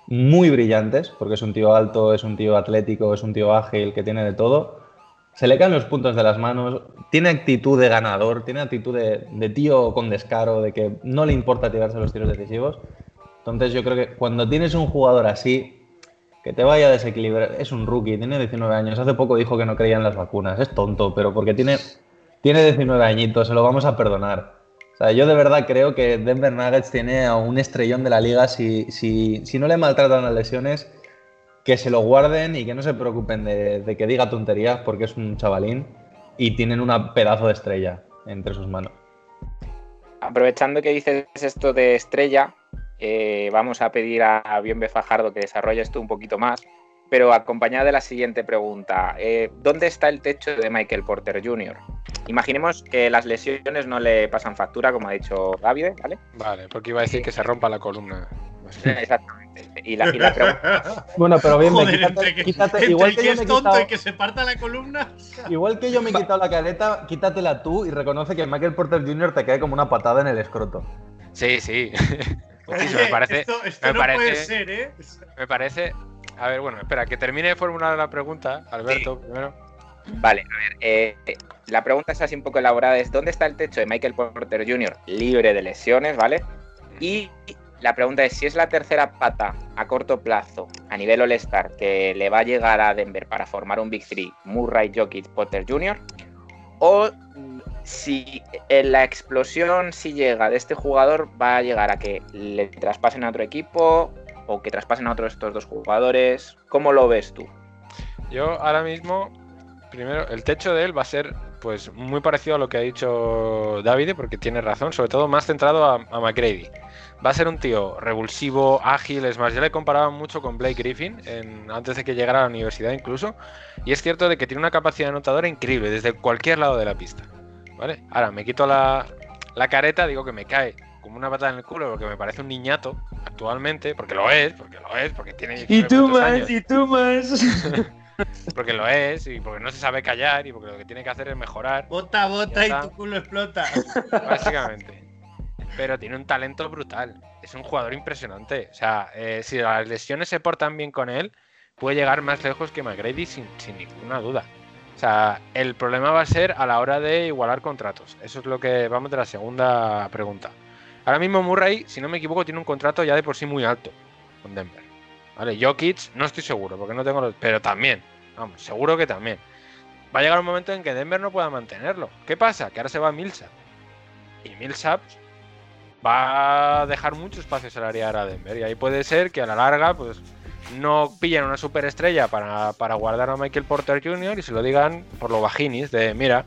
muy brillantes, porque es un tío alto, es un tío atlético, es un tío ágil, que tiene de todo. Se le caen los puntos de las manos, tiene actitud de ganador, tiene actitud de, de tío con descaro, de que no le importa tirarse los tiros decisivos. Entonces yo creo que cuando tienes un jugador así, que te vaya a desequilibrar, es un rookie, tiene 19 años, hace poco dijo que no creía en las vacunas, es tonto, pero porque tiene, tiene 19 añitos, se lo vamos a perdonar. O sea, yo de verdad creo que Denver Nuggets tiene a un estrellón de la liga. Si, si, si no le maltratan las lesiones, que se lo guarden y que no se preocupen de, de, que diga tonterías porque es un chavalín y tienen una pedazo de estrella entre sus manos. Aprovechando que dices esto de estrella, eh, vamos a pedir a Bienve Fajardo que desarrolle esto un poquito más, pero acompañada de la siguiente pregunta. Eh, ¿Dónde está el techo de Michael Porter Jr.? Imaginemos que las lesiones no le pasan factura, como ha dicho David, ¿vale? Vale, porque iba a decir que se rompa la columna. Exactamente. Y la, y la pregunta... Bueno, pero bien, Joder, quítate, entre que, quítate- entre igual que que yo es me he tonto quitado- y que se parta la columna. Igual que yo me he quitado la careta, quítatela tú y reconoce que Michael Porter Jr. te cae como una patada en el escroto. Sí, sí. Me parece. esto esto me no parece- puede ser, ¿eh? Me parece. A ver, bueno, espera, que termine de formular la pregunta, Alberto, primero. Vale, a ver, eh, la pregunta es así un poco elaborada, es ¿dónde está el techo de Michael Porter Jr. libre de lesiones, ¿vale? Y la pregunta es si es la tercera pata a corto plazo a nivel All-Star que le va a llegar a Denver para formar un Big Three, Murray, Jokic, Potter Jr. O si en la explosión, si llega de este jugador, va a llegar a que le traspasen a otro equipo o que traspasen a otro de estos dos jugadores. ¿Cómo lo ves tú? Yo ahora mismo, primero, el techo de él va a ser pues muy parecido a lo que ha dicho David, porque tiene razón, sobre todo más centrado a, a McGrady. Va a ser un tío revulsivo, ágil, es más, yo le comparaba mucho con Blake Griffin antes de que llegara a la universidad incluso, y es cierto de que tiene una capacidad anotadora increíble desde cualquier lado de la pista. ¿Vale? Ahora me quito la, la careta, digo que me cae como una patada en el culo porque me parece un niñato actualmente, porque lo es, porque lo es, porque tiene Y 19 tú más, años y tú más. porque lo es y porque no se sabe callar y porque lo que tiene que hacer es mejorar, Bota, bota y está. tu culo explota. básicamente. Pero tiene un talento brutal. Es un jugador impresionante. O sea, eh, si las lesiones se portan bien con él, puede llegar más lejos que McGrady sin, sin ninguna duda. O sea, el problema va a ser a la hora de igualar contratos. Eso es lo que vamos de la segunda pregunta. Ahora mismo Murray, si no me equivoco, tiene un contrato ya de por sí muy alto con Denver. Vale, Jokic no estoy seguro porque no tengo los... Pero también, vamos, seguro que también. Va a llegar un momento en que Denver no pueda mantenerlo. ¿Qué pasa? Que ahora se va Millsap. Y Millsap va a dejar mucho espacio salarial a Denver. Y ahí puede ser que a la larga, pues, no pillen una superestrella para, para guardar a Michael Porter Jr. y se lo digan por lo bajinis de, mira,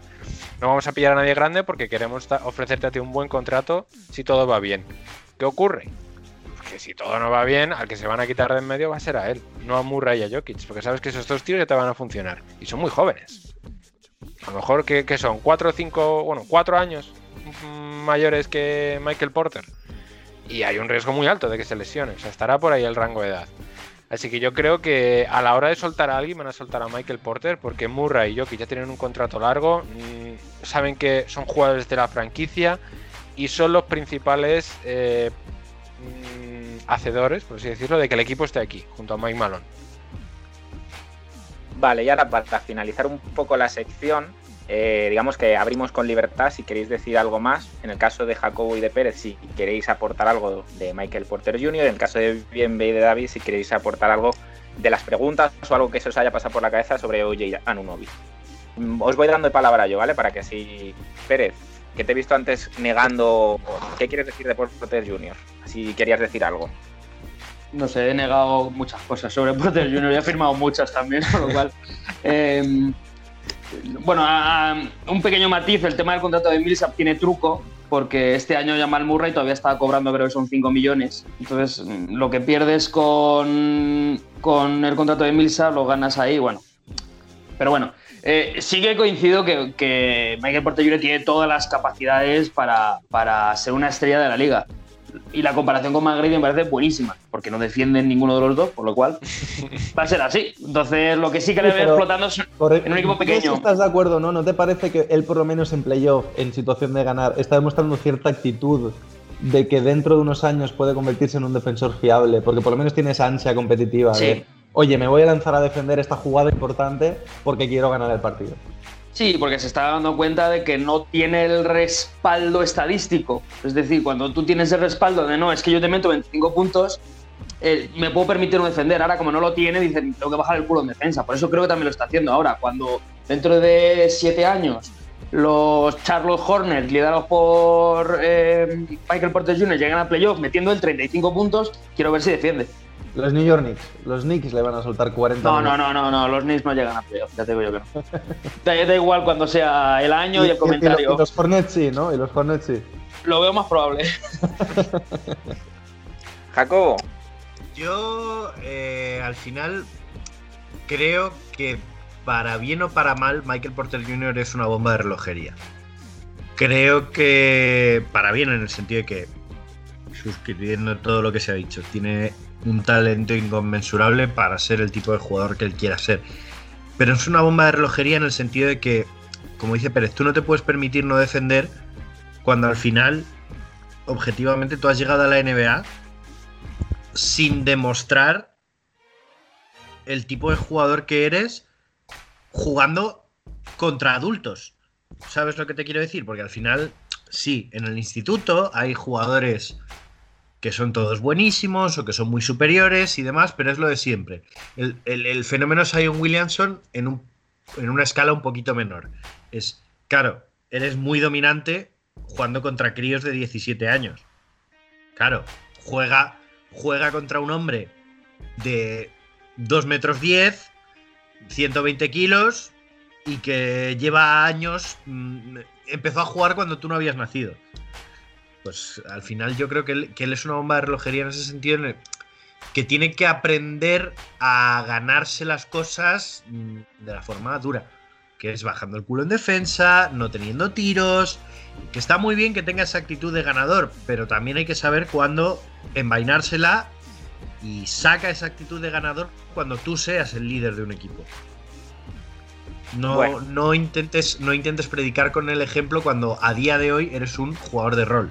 no vamos a pillar a nadie grande porque queremos ofrecerte a ti un buen contrato si todo va bien. ¿Qué ocurre? Pues que si todo no va bien, al que se van a quitar de en medio va a ser a él, no a Murray y a Jokic, porque sabes que esos dos tíos ya te van a funcionar. Y son muy jóvenes. A lo mejor que, que son cuatro o cinco, bueno, cuatro años mayores que Michael Porter. Y hay un riesgo muy alto de que se lesione. O sea, estará por ahí el rango de edad. Así que yo creo que a la hora de soltar a alguien van a soltar a Michael Porter porque Murray y Jokic ya tienen un contrato largo, mm, saben que son jugadores de la franquicia y son los principales eh, mm, hacedores, por así decirlo, de que el equipo esté aquí, junto a Mike Malone. Vale, y ahora para finalizar un poco la sección, eh, digamos que abrimos con libertad si queréis decir algo más. En el caso de Jacobo y de Pérez, si queréis aportar algo de Michael Porter Jr. En el caso de Bienve y de David, si queréis aportar algo de las preguntas o algo que se os haya pasado por la cabeza sobre OJ Anunobi. Mm, Os voy dando palabra yo, ¿vale? Para que así. Pérez, que te he visto antes negando. ¿Qué quieres decir de Porter Jr.? Si querías decir algo. No sé, he negado muchas cosas sobre Porter Jr. y he firmado muchas también, con lo cual. eh, bueno, un pequeño matiz: el tema del contrato de Millsap tiene truco. porque este año Jamal Murray todavía estaba cobrando, creo que son 5 millones. Entonces, lo que pierdes con, con el contrato de Milsa lo ganas ahí, bueno. Pero bueno, eh, sí que coincido que, que Michael Porter Jr. tiene todas las capacidades para, para ser una estrella de la liga. Y la comparación con McGrady me parece buenísima, porque no defienden ninguno de los dos, por lo cual va a ser así. Entonces, lo que sí que le veo explotando es Por- en un equipo pequeño. estás de acuerdo, ¿no? ¿No te parece que él, por lo menos en playoff, en situación de ganar, está demostrando cierta actitud de que dentro de unos años puede convertirse en un defensor fiable? Porque por lo menos tiene esa ansia competitiva Sí. de, oye, me voy a lanzar a defender esta jugada importante porque quiero ganar el partido. Sí, porque se está dando cuenta de que no tiene el respaldo estadístico. Es decir, cuando tú tienes el respaldo de no, es que yo te meto 25 puntos, eh, me puedo permitir no defender. Ahora, como no lo tiene, dicen, tengo que bajar el culo en defensa. Por eso creo que también lo está haciendo ahora. Cuando dentro de siete años los Charlotte Hornets, liderados por eh, Michael Porter Jr., llegan a playoff metiendo el 35 puntos, quiero ver si defiende. Los New York Knicks, los Knicks le van a soltar 40 No, no, no, no, no, los Knicks no llegan a playoff, ya te digo yo que no. da, da igual cuando sea el año y, el y comentario. los Hornets sí, ¿no? Y los Hornets sí. Lo veo más probable. Jacobo, Yo, eh, al final, creo que para bien o para mal, Michael Porter Jr. es una bomba de relojería. Creo que para bien en el sentido de que, suscribiendo todo lo que se ha dicho, tiene un talento inconmensurable para ser el tipo de jugador que él quiera ser. Pero es una bomba de relojería en el sentido de que, como dice Pérez, tú no te puedes permitir no defender cuando al final, objetivamente, tú has llegado a la NBA sin demostrar el tipo de jugador que eres jugando contra adultos. ¿Sabes lo que te quiero decir? Porque al final, sí, en el instituto hay jugadores que son todos buenísimos o que son muy superiores y demás, pero es lo de siempre. El, el- el fenómeno Zion Williamson en, un- en una escala un poquito menor. Es, claro, eres muy dominante jugando contra críos de 17 años. Claro, juega, juega contra un hombre de 2 metros 10, 120 kilos y que lleva años, mm, empezó a jugar cuando tú no habías nacido. Pues al final yo creo que él, que él es una bomba de relojería en ese sentido, en el que tiene que aprender a ganarse las cosas mm, de la forma dura, que es bajando el culo en defensa, no teniendo tiros, que está muy bien que tenga esa actitud de ganador, pero también hay que saber cuándo envainársela y saca esa actitud de ganador cuando tú seas el líder de un equipo. No, Bueno. no, intentes, no intentes predicar con el ejemplo cuando a día de hoy eres un jugador de rol.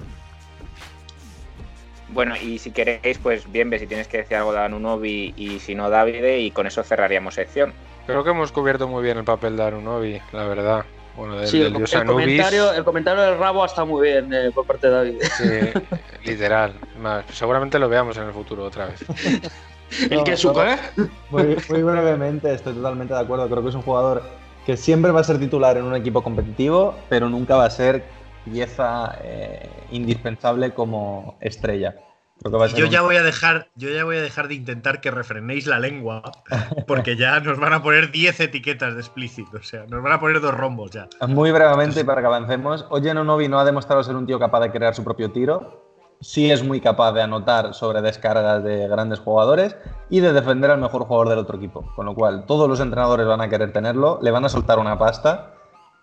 Bueno, y si queréis, pues bien, ve si tienes que decir algo de Anunobi y si no, Davide, y con eso cerraríamos sección. Creo que hemos cubierto muy bien el papel de Arunobi, la verdad. Bueno, del, Sí, del el, dios el comentario, el comentario del rabo está muy bien eh, por parte de David. sí, literal. Más, seguramente lo veamos en el futuro otra vez. el No, que no. ¿eh? Muy, muy brevemente, estoy totalmente de acuerdo. Creo que es un jugador que siempre va a ser titular en un equipo competitivo, pero nunca va a ser pieza eh, indispensable como estrella. Creo que va a ser Yo un- ya voy a dejar, yo ya voy a dejar de intentar que refrenéis la lengua, porque ya nos van a poner 10 etiquetas de explícito, o sea, nos van a poner dos rombos ya. Muy brevemente, para que avancemos, Oye Novi no ha demostrado ser un tío capaz de crear su propio tiro. Sí es muy capaz de anotar sobre descargas de grandes jugadores y de defender al mejor jugador del otro equipo. Con lo cual, todos los entrenadores van a querer tenerlo, le van a soltar una pasta,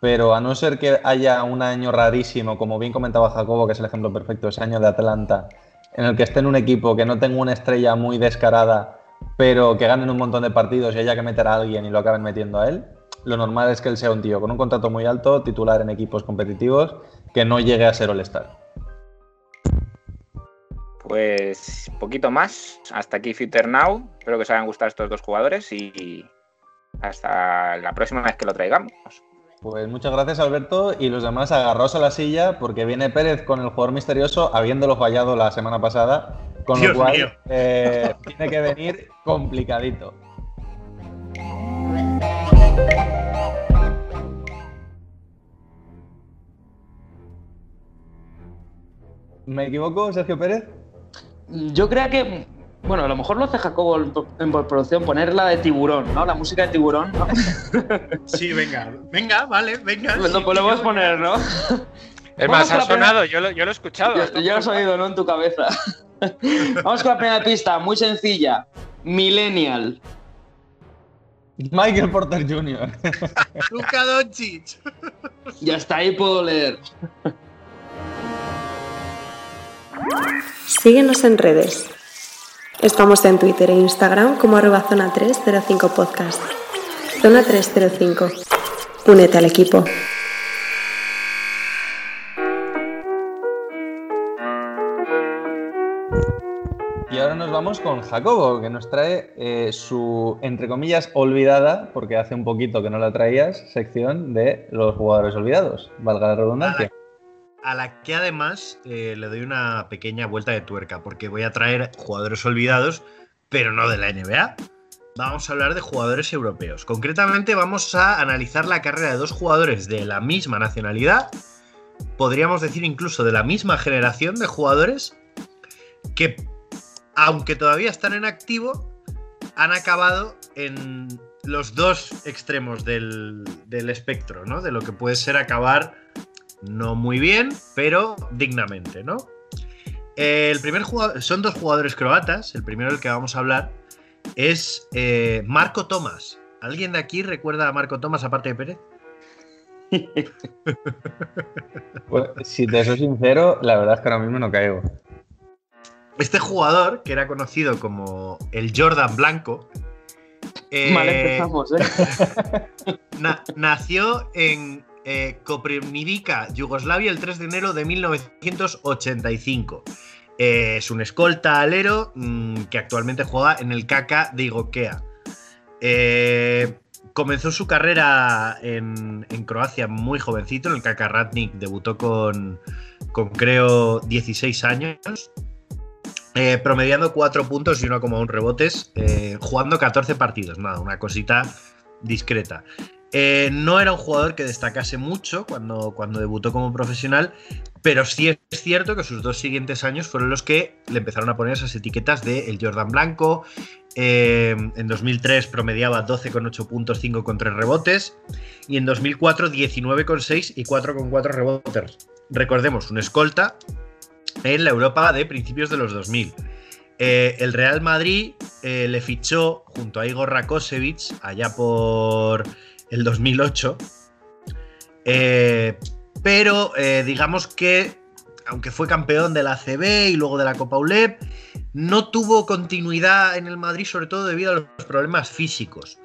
pero a no ser que haya un año rarísimo, como bien comentaba Jacobo, que es el ejemplo perfecto, ese año de Atlanta, en el que esté en un equipo que no tenga una estrella muy descarada, pero que ganen un montón de partidos y haya que meter a alguien y lo acaben metiendo a él, lo normal es que él sea un tío con un contrato muy alto, titular en equipos competitivos, que no llegue a ser All-Star. Pues poquito más. Hasta aquí Future Now. Espero que os hayan gustado estos dos jugadores y hasta la próxima vez que lo traigamos. Pues muchas gracias Alberto y los demás agarraos a la silla porque viene Pérez con el jugador misterioso habiéndolo fallado la semana pasada, con Dios lo cual eh, tiene que venir complicadito. ¿Me equivoco, Sergio Pérez? Yo creo que, bueno, a lo mejor lo hace Jacobo en po- en postproducción, poner la de tiburón, ¿no? La música de tiburón, ¿no? Sí, venga, venga, vale, venga. Lo sí, podemos yo- poner, ¿no? Es más, ha sonado, yo lo, yo lo he escuchado. Ya lo has oído, ¿no? En tu cabeza. Vamos con la primera pista, muy sencilla. Millennial. Michael Porter Jr. Luka Doncic. Ya está ahí, puedo leer. Síguenos en redes. Estamos en Twitter e Instagram como arroba zona 305 podcast. Zona 305. Únete al equipo. Y ahora nos vamos con Jacobo, que nos trae eh, su, entre comillas, olvidada, porque hace un poquito que no la traías, sección de los jugadores olvidados, valga la redundancia. A la que además eh, le doy una pequeña vuelta de tuerca, porque voy a traer jugadores olvidados, pero no de la NBA. Vamos a hablar de jugadores europeos. Concretamente vamos a analizar la carrera de dos jugadores de la misma nacionalidad, podríamos decir incluso de la misma generación de jugadores, que aunque todavía están en activo, han acabado en los dos extremos del, del espectro, ¿no? De lo que puede ser acabar no muy bien, pero dignamente, ¿no? Eh, El primer jugador, son dos jugadores croatas. El primero del que vamos a hablar es eh, Marco Tomás. ¿Alguien de aquí recuerda a Marco Tomás aparte de Pérez? Pues, si te soy sincero, la verdad es que ahora mismo no caigo. Este jugador, que era conocido como el Jordan Blanco, eh, Mal empezamos, ¿eh? na- nació en eh, Yugoslavia, el 3 de enero de 1985. Eh, es un escolta alero mm, que actualmente juega en el KK de Igokea. Eh, comenzó su carrera en, Croacia muy jovencito, en el KK Ratnik debutó con, creo 16 años. Eh, promediando 4 puntos y 1,1 rebotes, jugando 14 partidos. Nada, una cosita discreta. Eh, no era un jugador que destacase mucho cuando, cuando debutó como profesional, pero sí es cierto que sus dos siguientes años fueron los que le empezaron a poner esas etiquetas de el Jordan Blanco. Eh, en 2003 promediaba 12,8 puntos, 5,3 rebotes. Y en 2004 19,6 y 4,4 rebotes. Recordemos, un escolta en la Europa de principios de los 2000. Eh, el Real Madrid le fichó junto a Igor Rakosevich allá por el 2008. Eh, pero eh, digamos que, aunque fue campeón de la CB y luego de la Copa ULEP, no tuvo continuidad en el Madrid, sobre todo debido a los problemas físicos.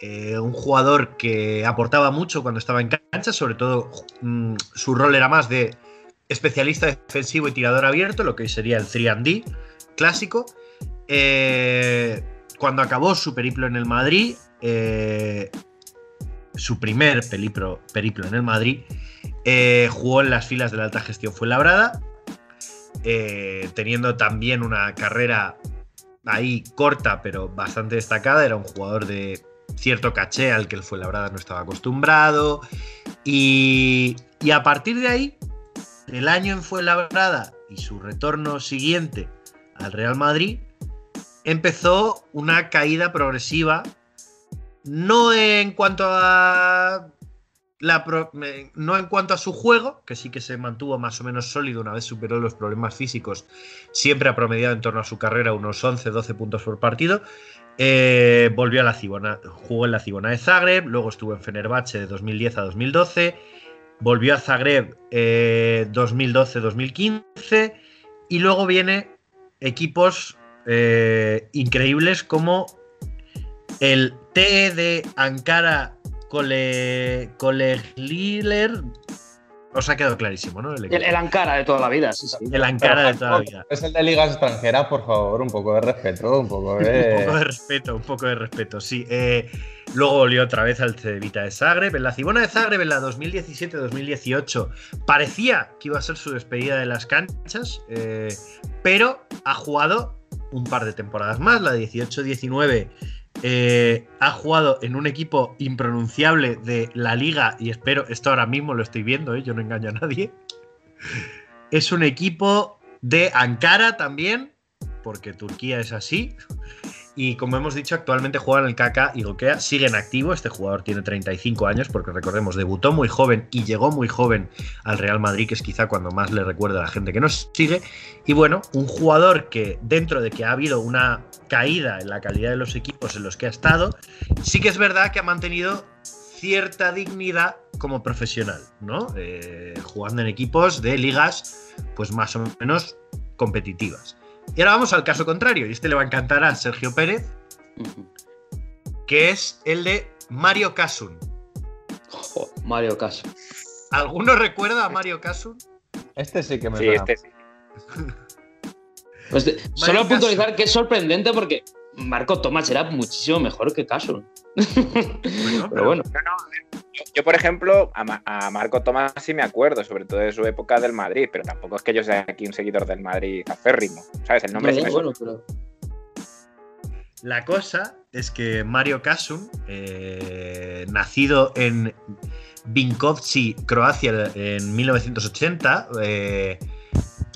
Eh, un jugador que aportaba mucho cuando estaba en cancha, sobre todo mm, su rol era más de especialista defensivo y tirador abierto, lo que sería el 3D clásico. Cuando acabó su periplo en el Madrid, su primer periplo, en el Madrid, eh, jugó en las filas de la alta gestión Fuenlabrada, eh, teniendo también una carrera ahí corta pero bastante destacada. Era un jugador de cierto caché al que el Fuenlabrada no estaba acostumbrado. Y, y a partir de ahí, el año en Fuenlabrada y su retorno siguiente al Real Madrid, empezó una caída progresiva. No en cuanto a. La eh, no en cuanto a su juego, que sí que se mantuvo más o menos sólido una vez superó los problemas físicos, siempre ha promediado en torno a su carrera unos 11-12 puntos por partido. Eh, volvió a la Cibona, jugó en la Cibona de Zagreb, luego estuvo en Fenerbahce de 2010 a 2012, volvió a Zagreb eh, 2012-2015 y luego viene equipos eh, increíbles como el TE de Ankara Kole, Kolegliler. Os ha quedado clarísimo, ¿no? El, El, el Ankara de toda la vida, sí, sí. el Ankara de toda la vida. Es el de ligas extranjeras, por favor, un poco de respeto, un poco de... Un poco de respeto, un poco de respeto, sí. Eh, luego volvió otra vez al Cedevita de Zagreb. En la Cibona de Zagreb, en la 2017-2018, parecía que iba a ser su despedida de las canchas, eh, pero ha jugado un par de temporadas más, la 18-19. Eh, ha jugado en un equipo impronunciable de la liga, y espero, esto ahora mismo lo estoy viendo, eh, yo no engaño a nadie. Es un equipo de Ankara también, porque Turquía es así. Y como hemos dicho, actualmente juega en el KK y Gokea. Sigue en activo, este jugador tiene 35 años, porque recordemos, debutó muy joven y llegó muy joven al Real Madrid, que es quizá cuando más le recuerda a la gente que nos sigue. Y bueno, un jugador que dentro de que ha habido una caída en la calidad de los equipos en los que ha estado, sí que es verdad que ha mantenido cierta dignidad como profesional, ¿no? Eh, jugando en equipos de ligas, pues más o menos competitivas. Y ahora vamos al caso contrario, y este le va a encantar a Sergio Pérez, que es el de Mario Casun. Jo, Mario Caso. ¿Alguno recuerda a Mario Casun? Este sí que me Sí, suena. este sí. Pues de- solo puntualizar que es sorprendente porque Marco Tomás era muchísimo mejor que Caso. Pero bueno, No, yo, yo, por ejemplo, a, Ma- a Marco Tomás sí me acuerdo, sobre todo de su época del Madrid, pero tampoco es que yo sea aquí un seguidor del Madrid acérrimo, ¿sabes? El nombre no, sí me bueno, pero La cosa es que Mario Kasun, eh, nacido en Vinkovci, Croacia, en 1980, eh,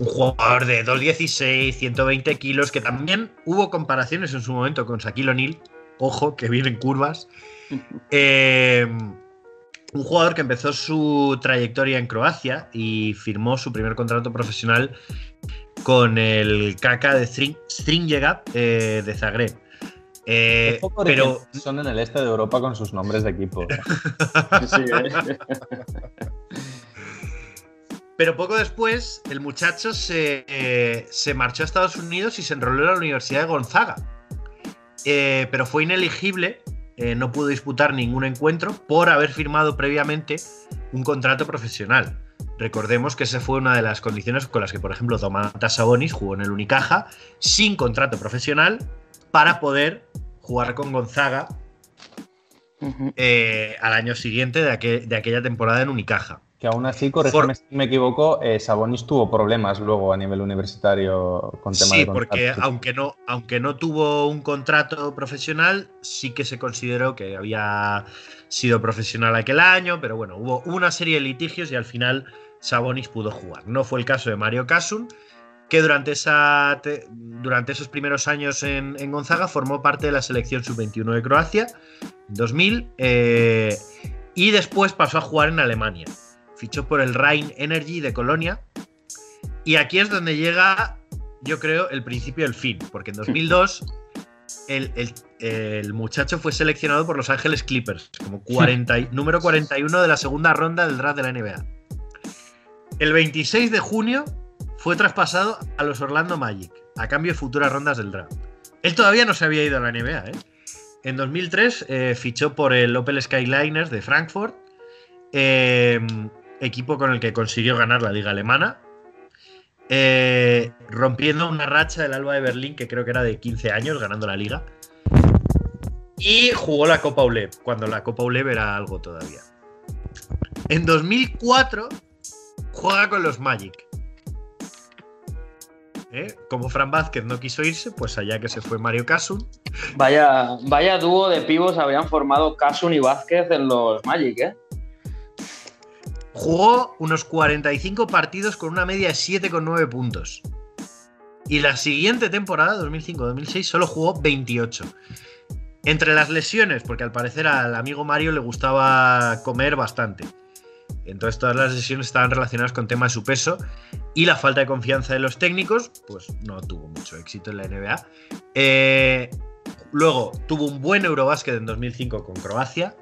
un jugador de 2'16, 120 kilos, que también hubo comparaciones en su momento con Shaquille O'Neal, ojo, que vienen curvas. Eh, un jugador que empezó su trayectoria en Croacia y firmó su primer contrato profesional con el KK de String, Stringega eh, de Zagreb. Eh, pero son en el este de Europa con sus nombres de equipo. sí, ¿eh? Pero poco después, el muchacho se, eh, se marchó a Estados Unidos y se enroló en la Universidad de Gonzaga. Eh, pero fue ineligible, eh, no pudo disputar ningún encuentro por haber firmado previamente un contrato profesional. Recordemos que esa fue una de las condiciones con las que, por ejemplo, Domantas Sabonis jugó en el Unicaja sin contrato profesional para poder jugar con Gonzaga al año siguiente de, aquel- de aquella temporada en Unicaja. Que aún así, corrígeme si me equivoco, eh, Sabonis tuvo problemas luego a nivel universitario con tema Sí, de porque aunque no, aunque no tuvo un contrato profesional, sí que se consideró que había sido profesional aquel año, pero bueno, hubo una serie de litigios y al final Sabonis pudo jugar. No fue el caso de Mario Kasun, que durante, esa te- durante esos primeros años en, en Gonzaga formó parte de la selección sub-21 de Croacia, en 2000, eh, y después pasó a jugar en Alemania. Fichó por el Rhein Energy de Colonia. Y aquí es donde llega, yo creo, el principio del fin, porque en 2002 el, el- el muchacho fue seleccionado por Los Ángeles Clippers como 40 y- número 41 de la segunda ronda del draft de la NBA. El 26 de junio fue traspasado a los Orlando Magic a cambio de futuras rondas del draft. Él todavía no se había ido a la NBA. ¿eh? En 2003 eh, fichó por el Opel Skyliners de Frankfurt, eh, equipo con el que consiguió ganar la liga alemana, eh, rompiendo una racha del Alba de Berlín que creo que era de 15 años ganando la liga. Y jugó la Copa ULEB, cuando la Copa ULEB era algo todavía. En 2004 juega con los Magic. ¿Eh? Como Fran Vázquez no quiso irse, pues allá que se fue Mario Kasun. Vaya, vaya dúo de pibos habrían formado Casun y Vázquez en los Magic, ¿eh? Jugó unos 45 partidos con una media de 7,9 puntos. Y la siguiente temporada, 2005-2006, solo jugó 28. Entre las lesiones, porque al parecer al amigo Mario le gustaba comer bastante. Entonces todas las lesiones estaban relacionadas con tema de su peso y la falta de confianza de los técnicos, pues no tuvo mucho éxito en la NBA. Eh, luego tuvo un buen Eurobásquet en 2005 con Croacia.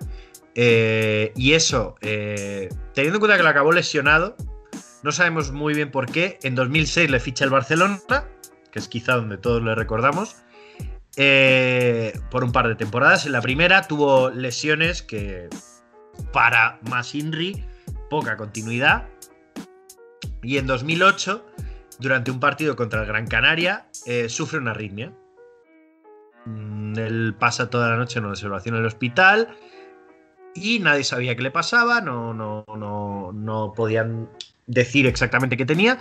Eh, y eso, eh, teniendo en cuenta que lo acabó lesionado, no sabemos muy bien por qué. En 2006 le ficha el Barcelona, que es quizá donde todos le recordamos, eh, por un par de temporadas. En la primera tuvo lesiones que para Masinri, poca continuidad. Y en 2008, durante un partido contra el Gran Canaria, sufre una arritmia. Mm, Él pasa toda la noche en observación en el hospital y nadie sabía qué le pasaba, no, no, no, no podían decir exactamente qué tenía,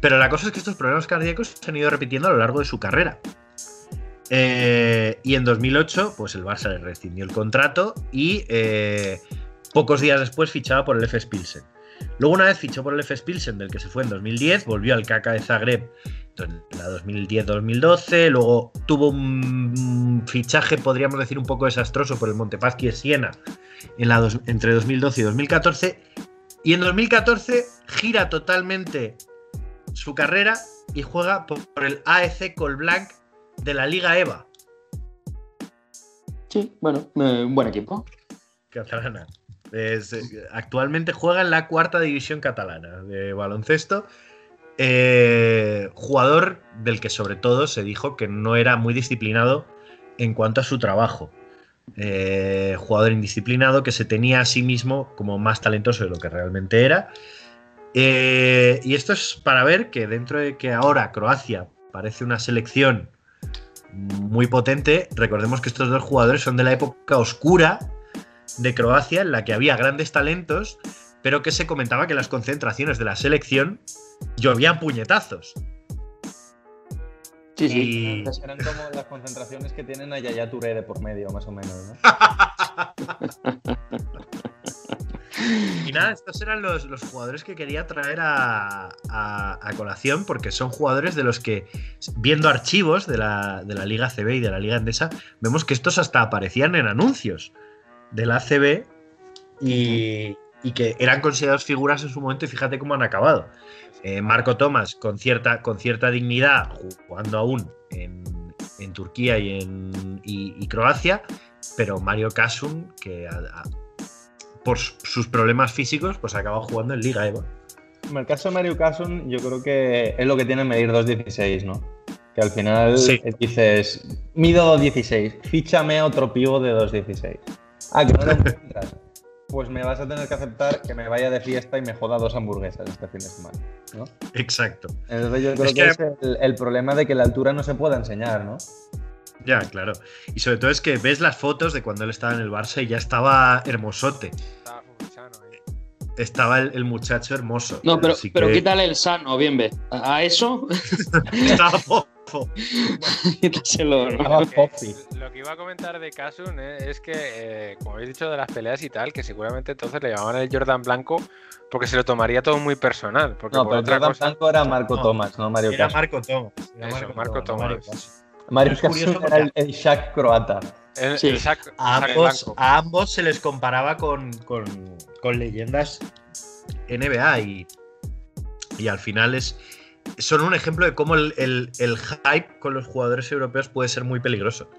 pero la cosa es que estos problemas cardíacos se han ido repitiendo a lo largo de su carrera. Eh, y en 2008, pues el Barça le rescindió el contrato y eh, pocos días después fichaba por el FS Pilsen. Luego una vez fichó por el FS Pilsen, del que se fue en 2010, volvió al KK de Zagreb la 2010-2012, luego tuvo un fichaje, podríamos decir, un poco desastroso por el Montepaschi Siena en la dos- entre 2012 y 2014, y en 2014 gira totalmente su carrera y juega por, por el AEC Colblanc de la Liga EVA Sí, bueno, eh, un buen equipo. catalana. Es, eh, actualmente juega en la cuarta división catalana de baloncesto. Eh, jugador del que sobre todo se dijo que no era muy disciplinado en cuanto a su trabajo. Eh, jugador indisciplinado que se tenía a sí mismo como más talentoso de lo que realmente era. Eh, y esto es para ver que dentro de que ahora Croacia parece una selección muy potente, recordemos que estos dos jugadores son de la época oscura de Croacia en la que había grandes talentos, pero que se comentaba que las concentraciones de la selección llovían puñetazos. Sí, sí. Y- Eran como las concentraciones que tienen a Yaya Touré de por medio, más o menos, ¿no? Y nada, estos eran los, los jugadores que quería traer a, a- a colación, porque son jugadores de los que, viendo archivos de la, de la Liga CB y de la Liga Endesa, vemos que estos hasta aparecían en anuncios de la ACB y, y que eran considerados figuras en su momento y fíjate cómo han acabado. Eh, Marco Tomás con cierta, con cierta dignidad, jugando aún en, en Turquía y en y- y Croacia, pero Mario Kasun, que a- a- por sus problemas físicos, pues acaba jugando en Liga Eva. En el caso de Mario Carson, yo creo que es lo que tiene medir 2.16, ¿no? Que al final Sí. eh, dices, mido 2.16, fíchame a otro pivo de 2.16. Ah, que no lo encuentras. Pues me vas a tener que aceptar que me vaya de fiesta y me joda dos hamburguesas este fin de semana, ¿no? Exacto. Entonces yo creo Es que, que- es el, el problema de que la altura no se pueda enseñar, ¿no? Ya, claro. Y sobre todo es que ves las fotos de cuando él estaba en el Barça y ya estaba hermosote. Estaba. Estaba el, el muchacho hermoso. No, pero, pero que quítale el sano, bien ve. A a eso, Estaba Lo que, lo que iba a comentar de Kasun eh, es que, eh, como habéis dicho de las peleas y tal, que seguramente entonces le llamaban el Jordan Blanco porque se lo tomaría todo muy personal. Porque No, por pero otra Jordan cosa, Blanco era Marco No, Thomas, no Mario Era. Marco Thomas. Era Eso, Marco Mario Thomas. Kasun. Mario Carson era el, el Shaq croata. el, Sí. el Shaq- A ambos, Blanco. a ambos se les comparaba con, con, con leyendas NBA y, y al final es, son un ejemplo de cómo el, el- el hype con los jugadores europeos puede ser muy peligroso.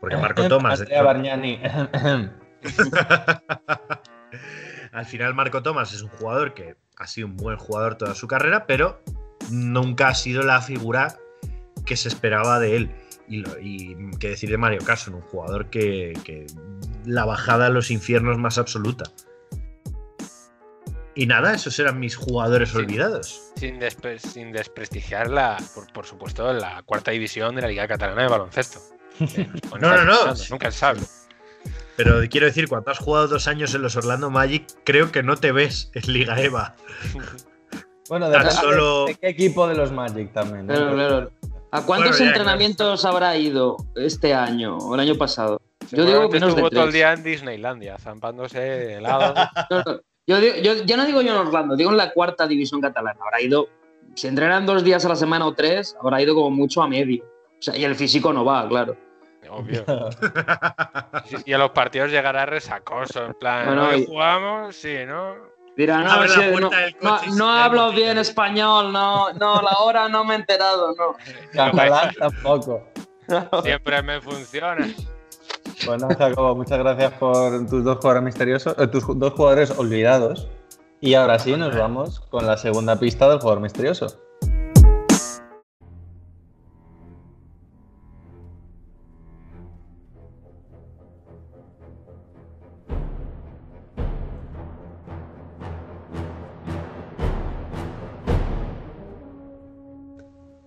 Porque Marco Thomas, de Andrea hecho, Bargnani. al final Marco Thomas es un jugador que ha sido un buen jugador toda su carrera, pero nunca ha sido la figura que se esperaba de él. Y, lo- y qué decir de Mario Carson, un jugador que, que la bajada a los infiernos más absoluta. Y nada, esos eran mis jugadores olvidados. sin, despre- sin desprestigiar la, por, por supuesto, la cuarta división de la Liga Catalana de Baloncesto. Eh, No, no, no. pensando, Nunca se sabe. Pero quiero decir, cuando has jugado dos años en los Orlando Magic, creo que no te ves en Liga EVA. Bueno, depende solo- de qué equipo de los Magic también. ¿no? Claro, claro. ¿A cuántos Bueno, ya, entrenamientos habrá ido este año o el año pasado? Yo digo Seguramente menos de estuvo todo el día en Disneylandia, zampándose helado. Yo, digo- yo- ya no digo yo en Orlando, digo en la cuarta división catalana. Habrá ido, si entrenan dos días a la semana o tres, habrá ido como mucho a medio. O sea, y el físico no va, claro. obvio. Y a los partidos llegará resacoso, en plan, Bueno, "Hoy y- jugamos, sí, ¿no? Dirá, no, Abre la sí, puerta no, del no- no hablo bien español, no, no, la hora no me he enterado, no. Catalán tampoco. Siempre me funciona. Bueno, Jacobo, muchas gracias por tus dos jugadores misteriosos, eh, tus dos jugadores olvidados. Y ahora sí, nos vamos con la segunda pista del jugador misterioso.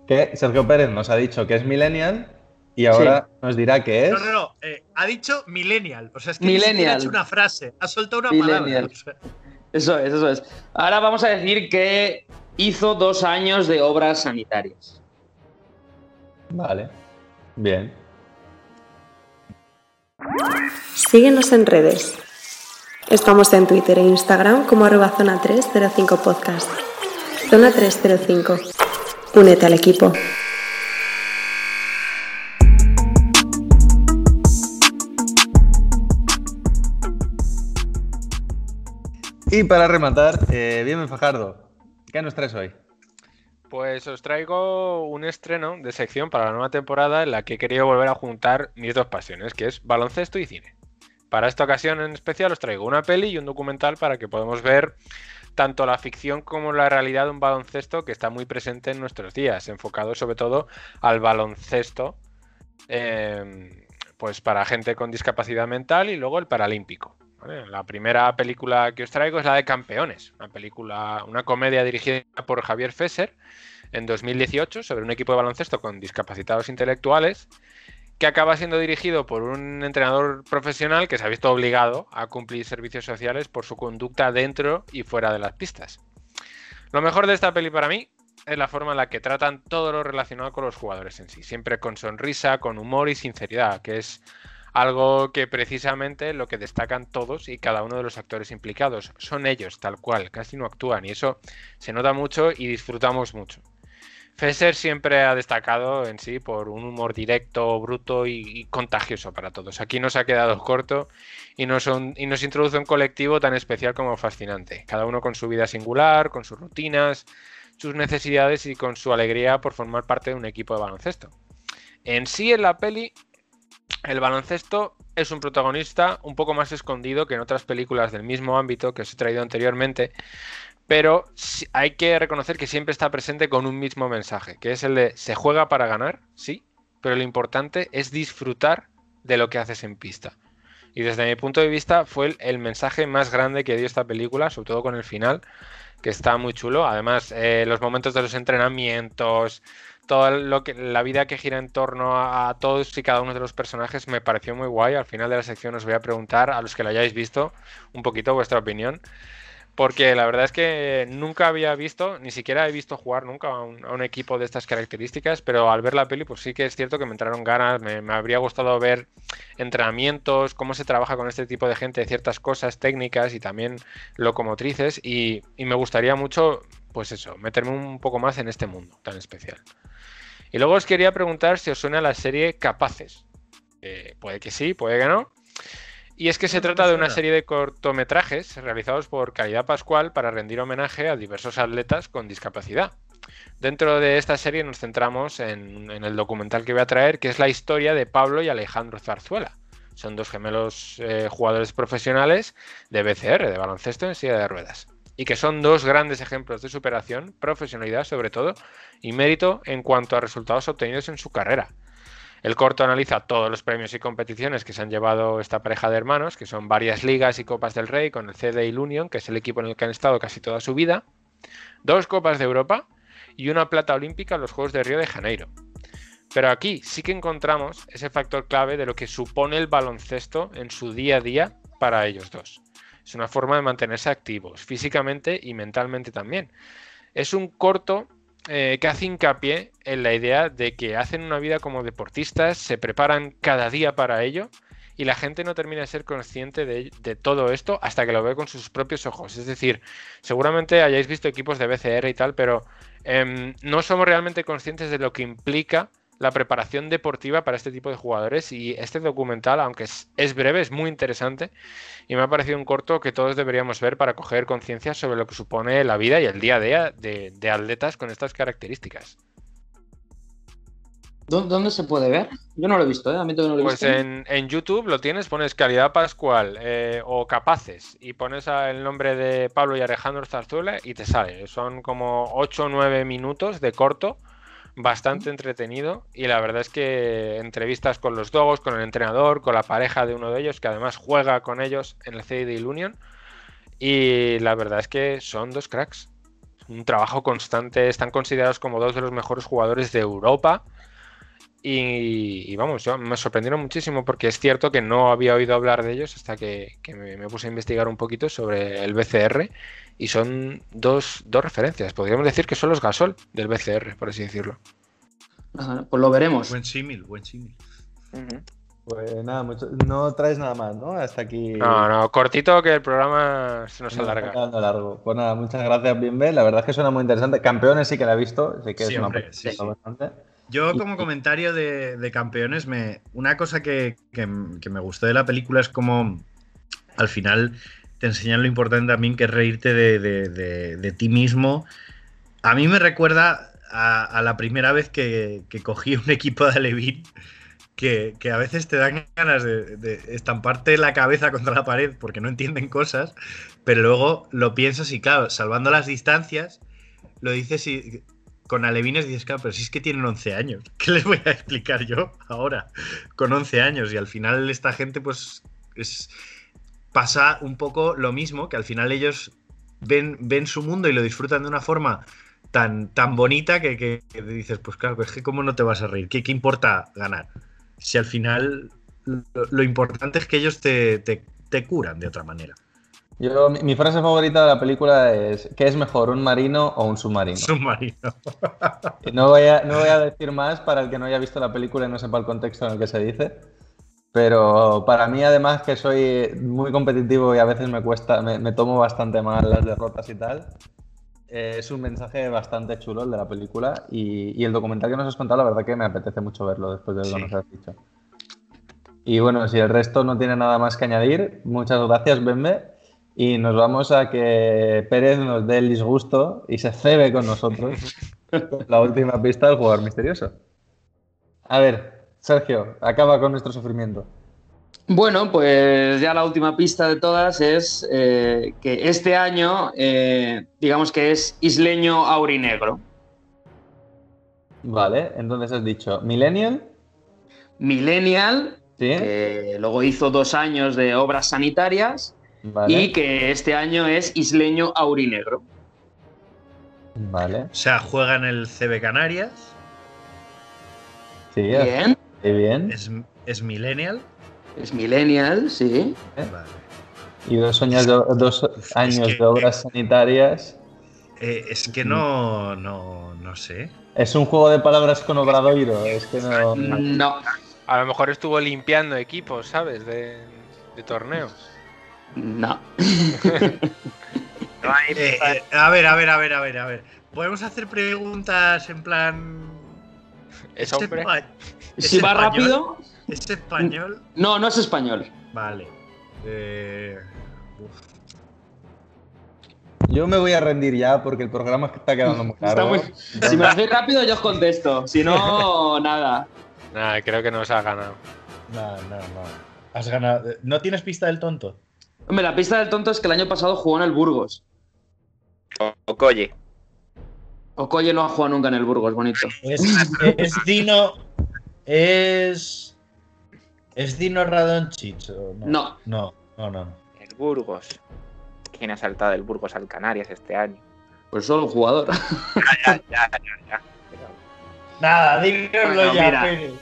Que Sergio Pérez nos ha dicho que es millennial y ahora nos dirá que es. No, no, no. eh, ha dicho millennial. O sea, es que Millennial. ha hecho una frase. Ha soltado una Millennial. palabra. O sea, Eso es, eso es. Ahora vamos a decir que hizo dos años de obras sanitarias. Vale. Bien. Síguenos en redes. Estamos en Twitter e Instagram como arroba zona 305 podcast. Zona 305. Únete al equipo. Y para rematar, eh, bien Fajardo, ¿qué nos traes hoy? Pues os traigo un estreno de sección para la nueva temporada en la que he querido volver a juntar mis dos pasiones, que es baloncesto y cine. Para esta ocasión en especial os traigo una peli y un documental para que podamos ver tanto la ficción como la realidad de un baloncesto que está muy presente en nuestros días, enfocado sobre todo al baloncesto, eh, pues para gente con discapacidad mental y luego el paralímpico. La primera película que os traigo es la de Campeones, una película, una comedia dirigida por Javier Fesser en 2018 sobre un equipo de baloncesto con discapacitados intelectuales que acaba siendo dirigido por un entrenador profesional que se ha visto obligado a cumplir servicios sociales por su conducta dentro y fuera de las pistas. Lo mejor de esta peli para mí es la forma en la que tratan todo lo relacionado con los jugadores en sí, siempre con sonrisa, con humor y sinceridad, que es algo que precisamente lo que destacan todos y cada uno de los actores implicados. Son ellos, tal cual, casi no actúan y eso se nota mucho y disfrutamos mucho. Fesser siempre ha destacado en sí por un humor directo, bruto y, contagioso para todos. Aquí nos ha quedado corto y nos, y nos introduce un colectivo tan especial como fascinante. Cada uno con su vida singular, con sus rutinas, sus necesidades y con su alegría por formar parte de un equipo de baloncesto. En sí, en la peli, el baloncesto es un protagonista un poco más escondido que en otras películas del mismo ámbito que os he traído anteriormente, pero hay que reconocer que siempre está presente con un mismo mensaje, que es el de se juega para ganar, sí, pero lo importante es disfrutar de lo que haces en pista. Y desde mi punto de vista fue el, el mensaje más grande que dio esta película, sobre todo con el final, que está muy chulo. Además, eh, los momentos de los entrenamientos, toda lo que, la vida que gira en torno a, todos y cada uno de los personajes me pareció muy guay. Al final de la sección os voy a preguntar a los que lo hayáis visto un poquito vuestra opinión. Porque la verdad es que nunca había visto, ni siquiera he visto jugar nunca a un, equipo de estas características, pero al ver la peli, pues sí que es cierto que me entraron ganas, me, habría gustado ver entrenamientos, cómo se trabaja con este tipo de gente, ciertas cosas técnicas y también locomotrices, y me gustaría mucho, pues eso, meterme un poco más en este mundo tan especial. Y luego os quería preguntar si os suena la serie Capaces. Eh, puede que sí, puede que no. Y es que se trata de una serie de cortometrajes realizados por Caridad Pascual para rendir homenaje a diversos atletas con discapacidad. Dentro de esta serie nos centramos en, en el documental que voy a traer, que es la historia de Pablo y Alejandro Zarzuela. Son dos gemelos eh, jugadores profesionales de BCR, de baloncesto en silla de ruedas. Y que son dos grandes ejemplos de superación, profesionalidad sobre todo, y mérito en cuanto a resultados obtenidos en su carrera. El corto analiza todos los premios y competiciones que se han llevado esta pareja de hermanos, que son varias ligas y copas del Rey con el CDI Union, que es el equipo en el que han estado casi toda su vida, dos copas de Europa y una plata olímpica en los Juegos de Río de Janeiro. Pero aquí sí que encontramos ese factor clave de lo que supone el baloncesto en su día a día para ellos dos. Es una forma de mantenerse activos, físicamente y mentalmente también. Es un corto eh, que hace hincapié en la idea de que hacen una vida como deportistas, se preparan cada día para ello y la gente no termina de ser consciente de, todo esto hasta que lo ve con sus propios ojos. Es decir, seguramente hayáis visto equipos de BCR y tal, pero em, no somos realmente conscientes de lo que implica la preparación deportiva para este tipo de jugadores y este documental, aunque es, es breve, es muy interesante y me ha parecido un corto que todos deberíamos ver para coger conciencia sobre lo que supone la vida y el día a día de, de atletas con estas características. ¿Dó- ¿Dónde se puede ver? Yo no lo he visto, ¿eh? A mí todavía no lo he Pues visto. en, en YouTube lo tienes, pones Calidad Pascual eh, o Capaces y pones el nombre de Pablo y Alejandro Zarzuela y te sale. Son como 8 o 9 minutos de corto, bastante entretenido y la verdad es que entrevistas con los dogos, con el entrenador, con la pareja de uno de ellos que además juega con ellos en el CID Union y la verdad es que son dos cracks. Un trabajo constante, están considerados como dos de los mejores jugadores de Europa. Y, y vamos, yo, me sorprendieron muchísimo porque es cierto que no había oído hablar de ellos hasta que, que me, me puse a investigar un poquito sobre el BCR y son dos, dos referencias. Podríamos decir que son los Gasol del BCR, por así decirlo. Ajá, Pues lo veremos. Buen símil, buen símil. Pues nada, mucho- no traes nada más, ¿no? Hasta aquí. No, no, cortito que el programa se nos está alarga. quedando largo. Pues nada, muchas gracias, Bienve. La verdad es que suena muy interesante. Campeones sí que la he visto, sí que Sí, es una hombre, sí, sí. bastante. Yo como comentario de, de campeones, me, una cosa que, que- que me gustó de la película es como al final te enseñan lo importante también que es reírte de, de- de- ti mismo. A mí me recuerda a, la primera vez que, cogí un equipo de Alevín que, que a veces te dan ganas de, de estamparte la cabeza contra la pared porque no entienden cosas, pero luego lo piensas y claro, salvando las distancias, lo dices y con alevines dices, claro, pero si es que tienen 11 años, ¿qué les voy a explicar yo ahora con 11 años? Y al final esta gente pues es, pasa un poco lo mismo, que al final ellos ven, ven su mundo y lo disfrutan de una forma tan, tan bonita que, que- que dices, pues claro, es que cómo no te vas a reír, ¿qué, qué importa ganar? Si al final lo, lo importante es que ellos te, te- te curan de otra manera. Yo, mi, mi frase favorita de la película es: ¿qué es mejor, un marino o un submarino? Submarino. No voy, a, no voy a decir más para el que no haya visto la película y no sepa el contexto en el que se dice. Pero para mí, además, que soy muy competitivo y a veces me cuesta, me, me tomo bastante mal las derrotas y tal, eh, es un mensaje bastante chulo el de la película. Y, y el documental que nos has contado, la verdad que me apetece mucho verlo después de lo que Sí. nos has dicho. Y bueno, si el resto no tiene nada más que añadir, muchas gracias, Benme. Y nos vamos a que Pérez nos dé el disgusto y se cebe con nosotros la última pista del jugador misterioso. A ver, Sergio, acaba con nuestro sufrimiento. Bueno, pues ya la última pista de todas es eh, que este año, eh, digamos que es isleño aurinegro. Vale, entonces has dicho Millennial, Millennial, ¿sí? que luego hizo dos años de obras sanitarias Vale, y que este año es isleño aurinegro. vale, O sea, juega en el CB Canarias, sí, Bien, muy bien. es, es millennial. es millennial, sí. Vale. Y dos años de, dos años que- de obras sanitarias. Eh, es que no, no, no sé. Es un juego de palabras con Obradoiro, es que no... No, A lo mejor estuvo limpiando equipos, ¿sabes? De, de torneos. no. No hay Eh, eh, a ver, a ver, a ver, a ver, a ver. ¿Podemos hacer preguntas en plan... Es ¿Es hombre. espa- ¿Es Si va español? rápido, ¿Es español? no, no es español. Vale. Eh. Yo me voy a rendir ya porque el programa está quedando muy largo. muy- Si me lo hacéis rápido, yo os contesto. Si no, nada. Nada, creo que nos ha ganado. No, no, no. Has ganado. ¿No tienes pista del tonto? Hombre, la pista del tonto es que el año pasado jugó en el Burgos. Okoye. Okoye no ha jugado nunca en el Burgos, bonito. Es, es Dino. Es. ¿Es Dino Radonchich? o No. No, no, no. El Burgos. ¿Quién ha saltado del Burgos al Canarias este año? Pues solo un jugador. Ya, ya, ya, ya. Nada, dínoslo Bueno, ya. Pérez.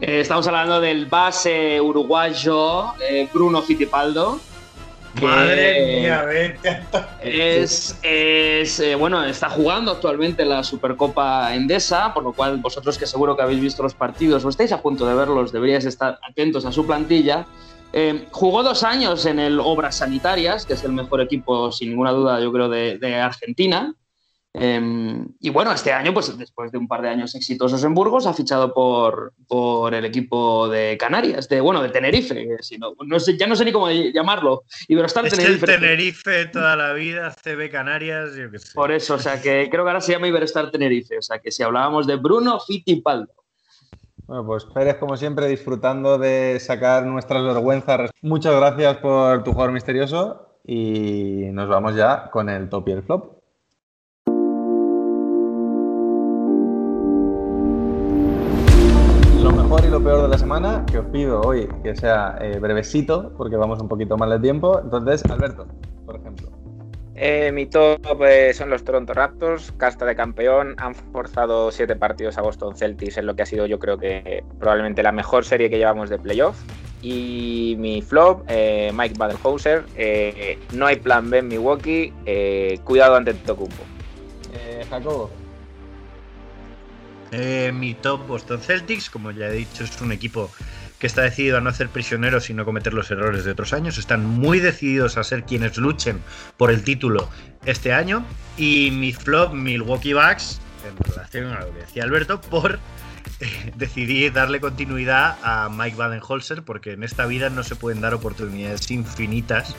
Eh, estamos hablando del base uruguayo eh, Bruno Fittipaldo. Madre mía, vete. Es, es, eh, bueno, está jugando actualmente la Supercopa Endesa, por lo cual vosotros que seguro que habéis visto los partidos o estáis a punto de verlos, deberíais estar atentos a su plantilla. Eh, jugó dos años en el Obras Sanitarias, que es el mejor equipo, sin ninguna duda, yo creo, de, de Argentina. Eh, y bueno, este año, pues después de un par de años exitosos en Burgos, ha fichado por, por el equipo de Canarias, de bueno, de Tenerife, si no, no sé, ya no sé ni cómo llamarlo. Iberostar Es que el Tenerife. Tenerife toda la vida, CB Canarias, yo qué sé. Por eso, o sea que creo que ahora se llama Iberestar Tenerife. O sea que si hablábamos de Bruno Fittipaldo. Bueno, pues Pérez, como siempre, disfrutando de sacar nuestras vergüenzas. Muchas gracias por tu jugador misterioso y nos vamos ya con el top y el flop. Mejor y lo peor de la semana, que os pido hoy que sea eh, brevecito, porque vamos un poquito mal de tiempo. Entonces, Alberto, por ejemplo. Eh, mi top eh, son los Toronto Raptors, casta de campeón. Han forzado siete partidos a Boston Celtics en lo que ha sido, yo creo que probablemente la mejor serie que llevamos de playoff. Y mi flop, eh, Mike Badenhauser. no hay plan B en Milwaukee. cuidado ante Tocumpo. Eh, Jacobo. Eh, mi top Boston Celtics, como ya he dicho, es un equipo que está decidido a no hacer prisioneros y no cometer los errores de otros años. Están muy decididos a ser quienes luchen por el título este año. Y mi flop, Milwaukee Bucks, en relación a lo que decía Alberto, por eh, decidí darle continuidad a Mike Badenholzer, porque en esta vida no se pueden dar oportunidades infinitas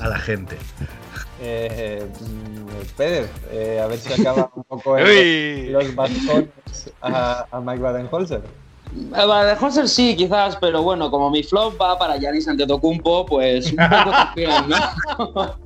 a la gente. Eh, mm, Pérez, eh, a ver si acaba un poco Uy. los bastones a, a Mike Badenholzer. Badenholzer sí, quizás, pero bueno, como mi flop va para Giannis Antetokounmpo, pues un poco también, ¿no?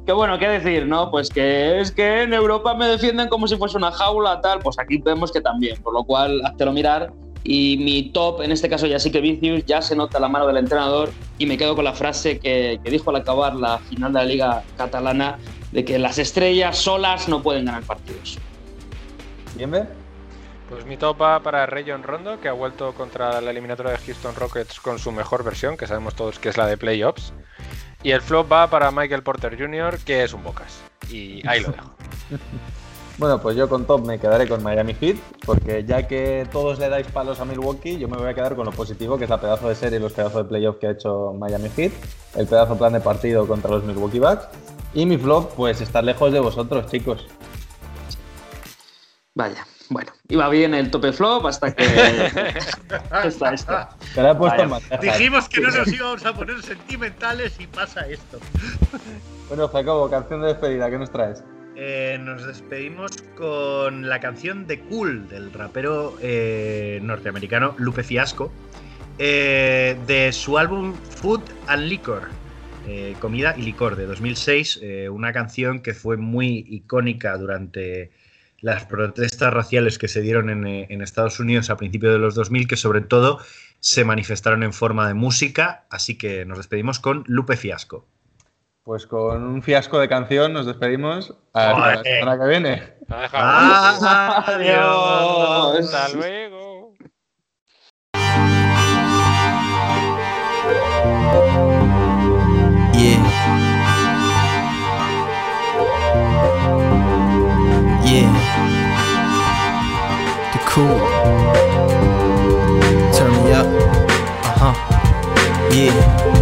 que bueno, qué decir, ¿no? Pues que es que en Europa me defienden como si fuese una jaula, tal, pues aquí vemos que también, por lo cual, háztelo mirar. Y mi top, en este caso ya sí que Vicius, ya se nota la mano del entrenador y me quedo con la frase que, que dijo al acabar la final de la Liga Catalana de que las estrellas solas no pueden ganar partidos. ¿Quién ve? Pues mi top va para Rayon Rondo, que ha vuelto contra la eliminatoria de Houston Rockets con su mejor versión, que sabemos todos que es la de playoffs. Y el flop va para Michael Porter Jr., que es un bocas. Y ahí lo dejo. Bueno, pues yo con top me quedaré con Miami Heat, porque ya que todos le dais palos a Milwaukee, yo me voy a quedar con lo positivo, que es la pedazo de serie y los pedazos de playoff que ha hecho Miami Heat, el pedazo plan de partido contra los Milwaukee Bucks. Y mi flop, pues estar lejos de vosotros, chicos. Vaya, bueno, iba bien el tope flop hasta que. está, está. Te la he puesto Vaya. en bandeja. Dijimos que no nos íbamos a poner sentimentales y pasa esto. Bueno, Jacobo, canción de despedida, ¿qué nos traes? Eh, nos despedimos con la canción de Cool del rapero eh, norteamericano Lupe Fiasco eh, de su álbum Food and Liquor, Comida y Licor de 2006, eh, una canción que fue muy icónica durante las protestas raciales que se dieron en, en Estados Unidos a principios de los 2000, que sobre todo se manifestaron en forma de música, así que nos despedimos con Lupe Fiasco. Pues con un fiasco de canción nos despedimos. Hasta la semana que viene. Adiós. Adiós. Hasta luego. Yeah. Yeah. The cool. Turn me up. Uh huh. Yeah.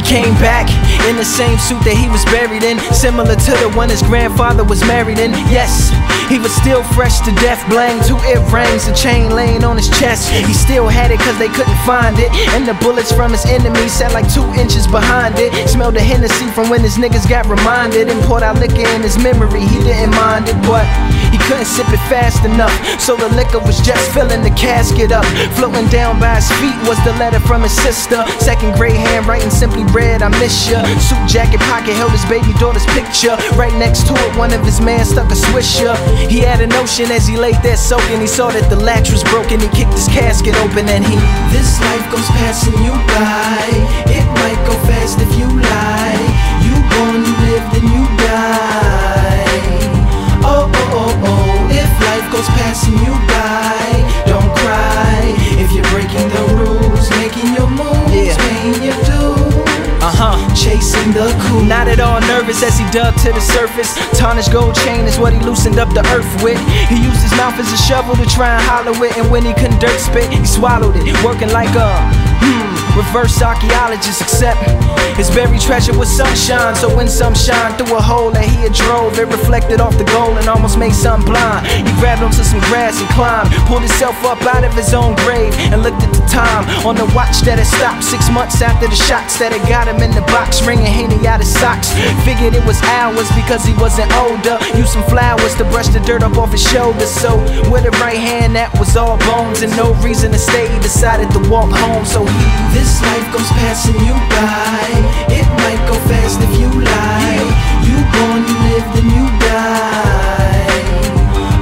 He came back in the same suit that he was buried in, similar to the one his grandfather was married in. Yes, he was still fresh to death, blang two earrings, a chain laying on his chest. He still had it cause they couldn't find it, and the bullets from his enemies sat like two inches behind it. Smelled the Hennessy from when his niggas got reminded, and poured out liquor in his memory. He didn't mind it, but he couldn't sip it fast enough, so the liquor was just filling the casket up. Floating down by his feet was the letter from his sister. Second grade handwriting, simply read, I miss ya. Suit jacket pocket held his baby daughter's picture. Right next to it, one of his men stuck a swisher. He had a notion as he laid there soaking. He saw that the latch was broken. He kicked his casket open and he. This life goes passing you by. It might go fast if you lie. You born, you live, then you die. Oh, oh, oh, oh. If life goes passing you by, don't cry. If you're breaking the rules, making your moves, paying your huh. Chasing the cool. Not at all nervous as he dug to the surface. Tarnished gold chain is what he loosened up the earth with. He used his mouth as a shovel to try and hollow it, and when he couldn't dirt spit, he swallowed it, working like a hmm, reverse archaeologist. Except his buried treasure was sunshine, so when some shine through a hole that he had drove, it reflected off the gold and almost made some blind. He grabbed onto some grass and climbed, pulled himself up out of his own grave, and looked at the time on the watch that had stopped six months after the shots that had got him in the box, ringing Henny out his socks. Figured it was hours because he wasn't older. Used some flowers to brush the dirt up off his shoulders. So with a right hand that was all bones and no reason to stay, he decided to walk home. So he, this life goes passing you by. It might go fast if you lie. You born, you live, then you die.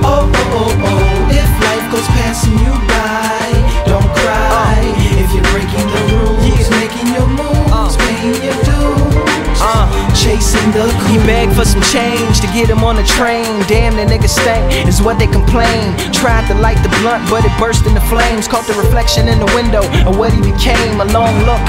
Oh, oh, oh, oh. If life goes passing you by, don't cry. If you're breaking the rules, chasing the cool. He begged for some change to get him on the train. Damn, the nigga stank, is what they complain. Tried to light the blunt, but it burst into flames. Caught the reflection in the window of what he became. A long look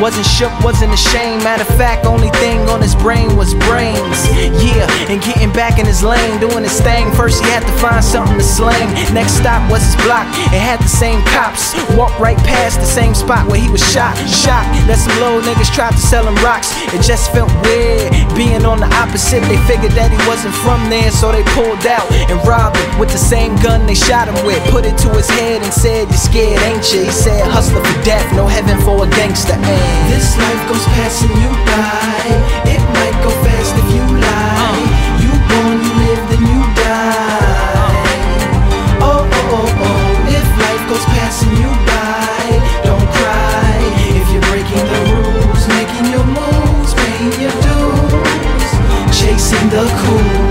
Wasn't shook, wasn't ashamed. Matter of fact, only thing on his brain was brains. Yeah, and getting back in his lane, doing his thing. First, he had to find something to slang. Next stop was his block. It had the same cops. Walked right past the same spot where he was shot. Shocked that some little niggas tried to sell him rocks. It just felt weird being on the opposite. They figured that he wasn't from there, so they pulled out and robbed him with the same gun they shot him with. Put it to his head and said, You scared, ain't you? He said, Hustler for death, no heaven for a gangster. And this life goes passing you by. It might go fast if you lie. Uh. You born, you live, then you die. Oh, oh, oh, oh. If life goes passing you by, don't cry. If you're breaking the rules, making your moves, paying your dues, chasing the cool.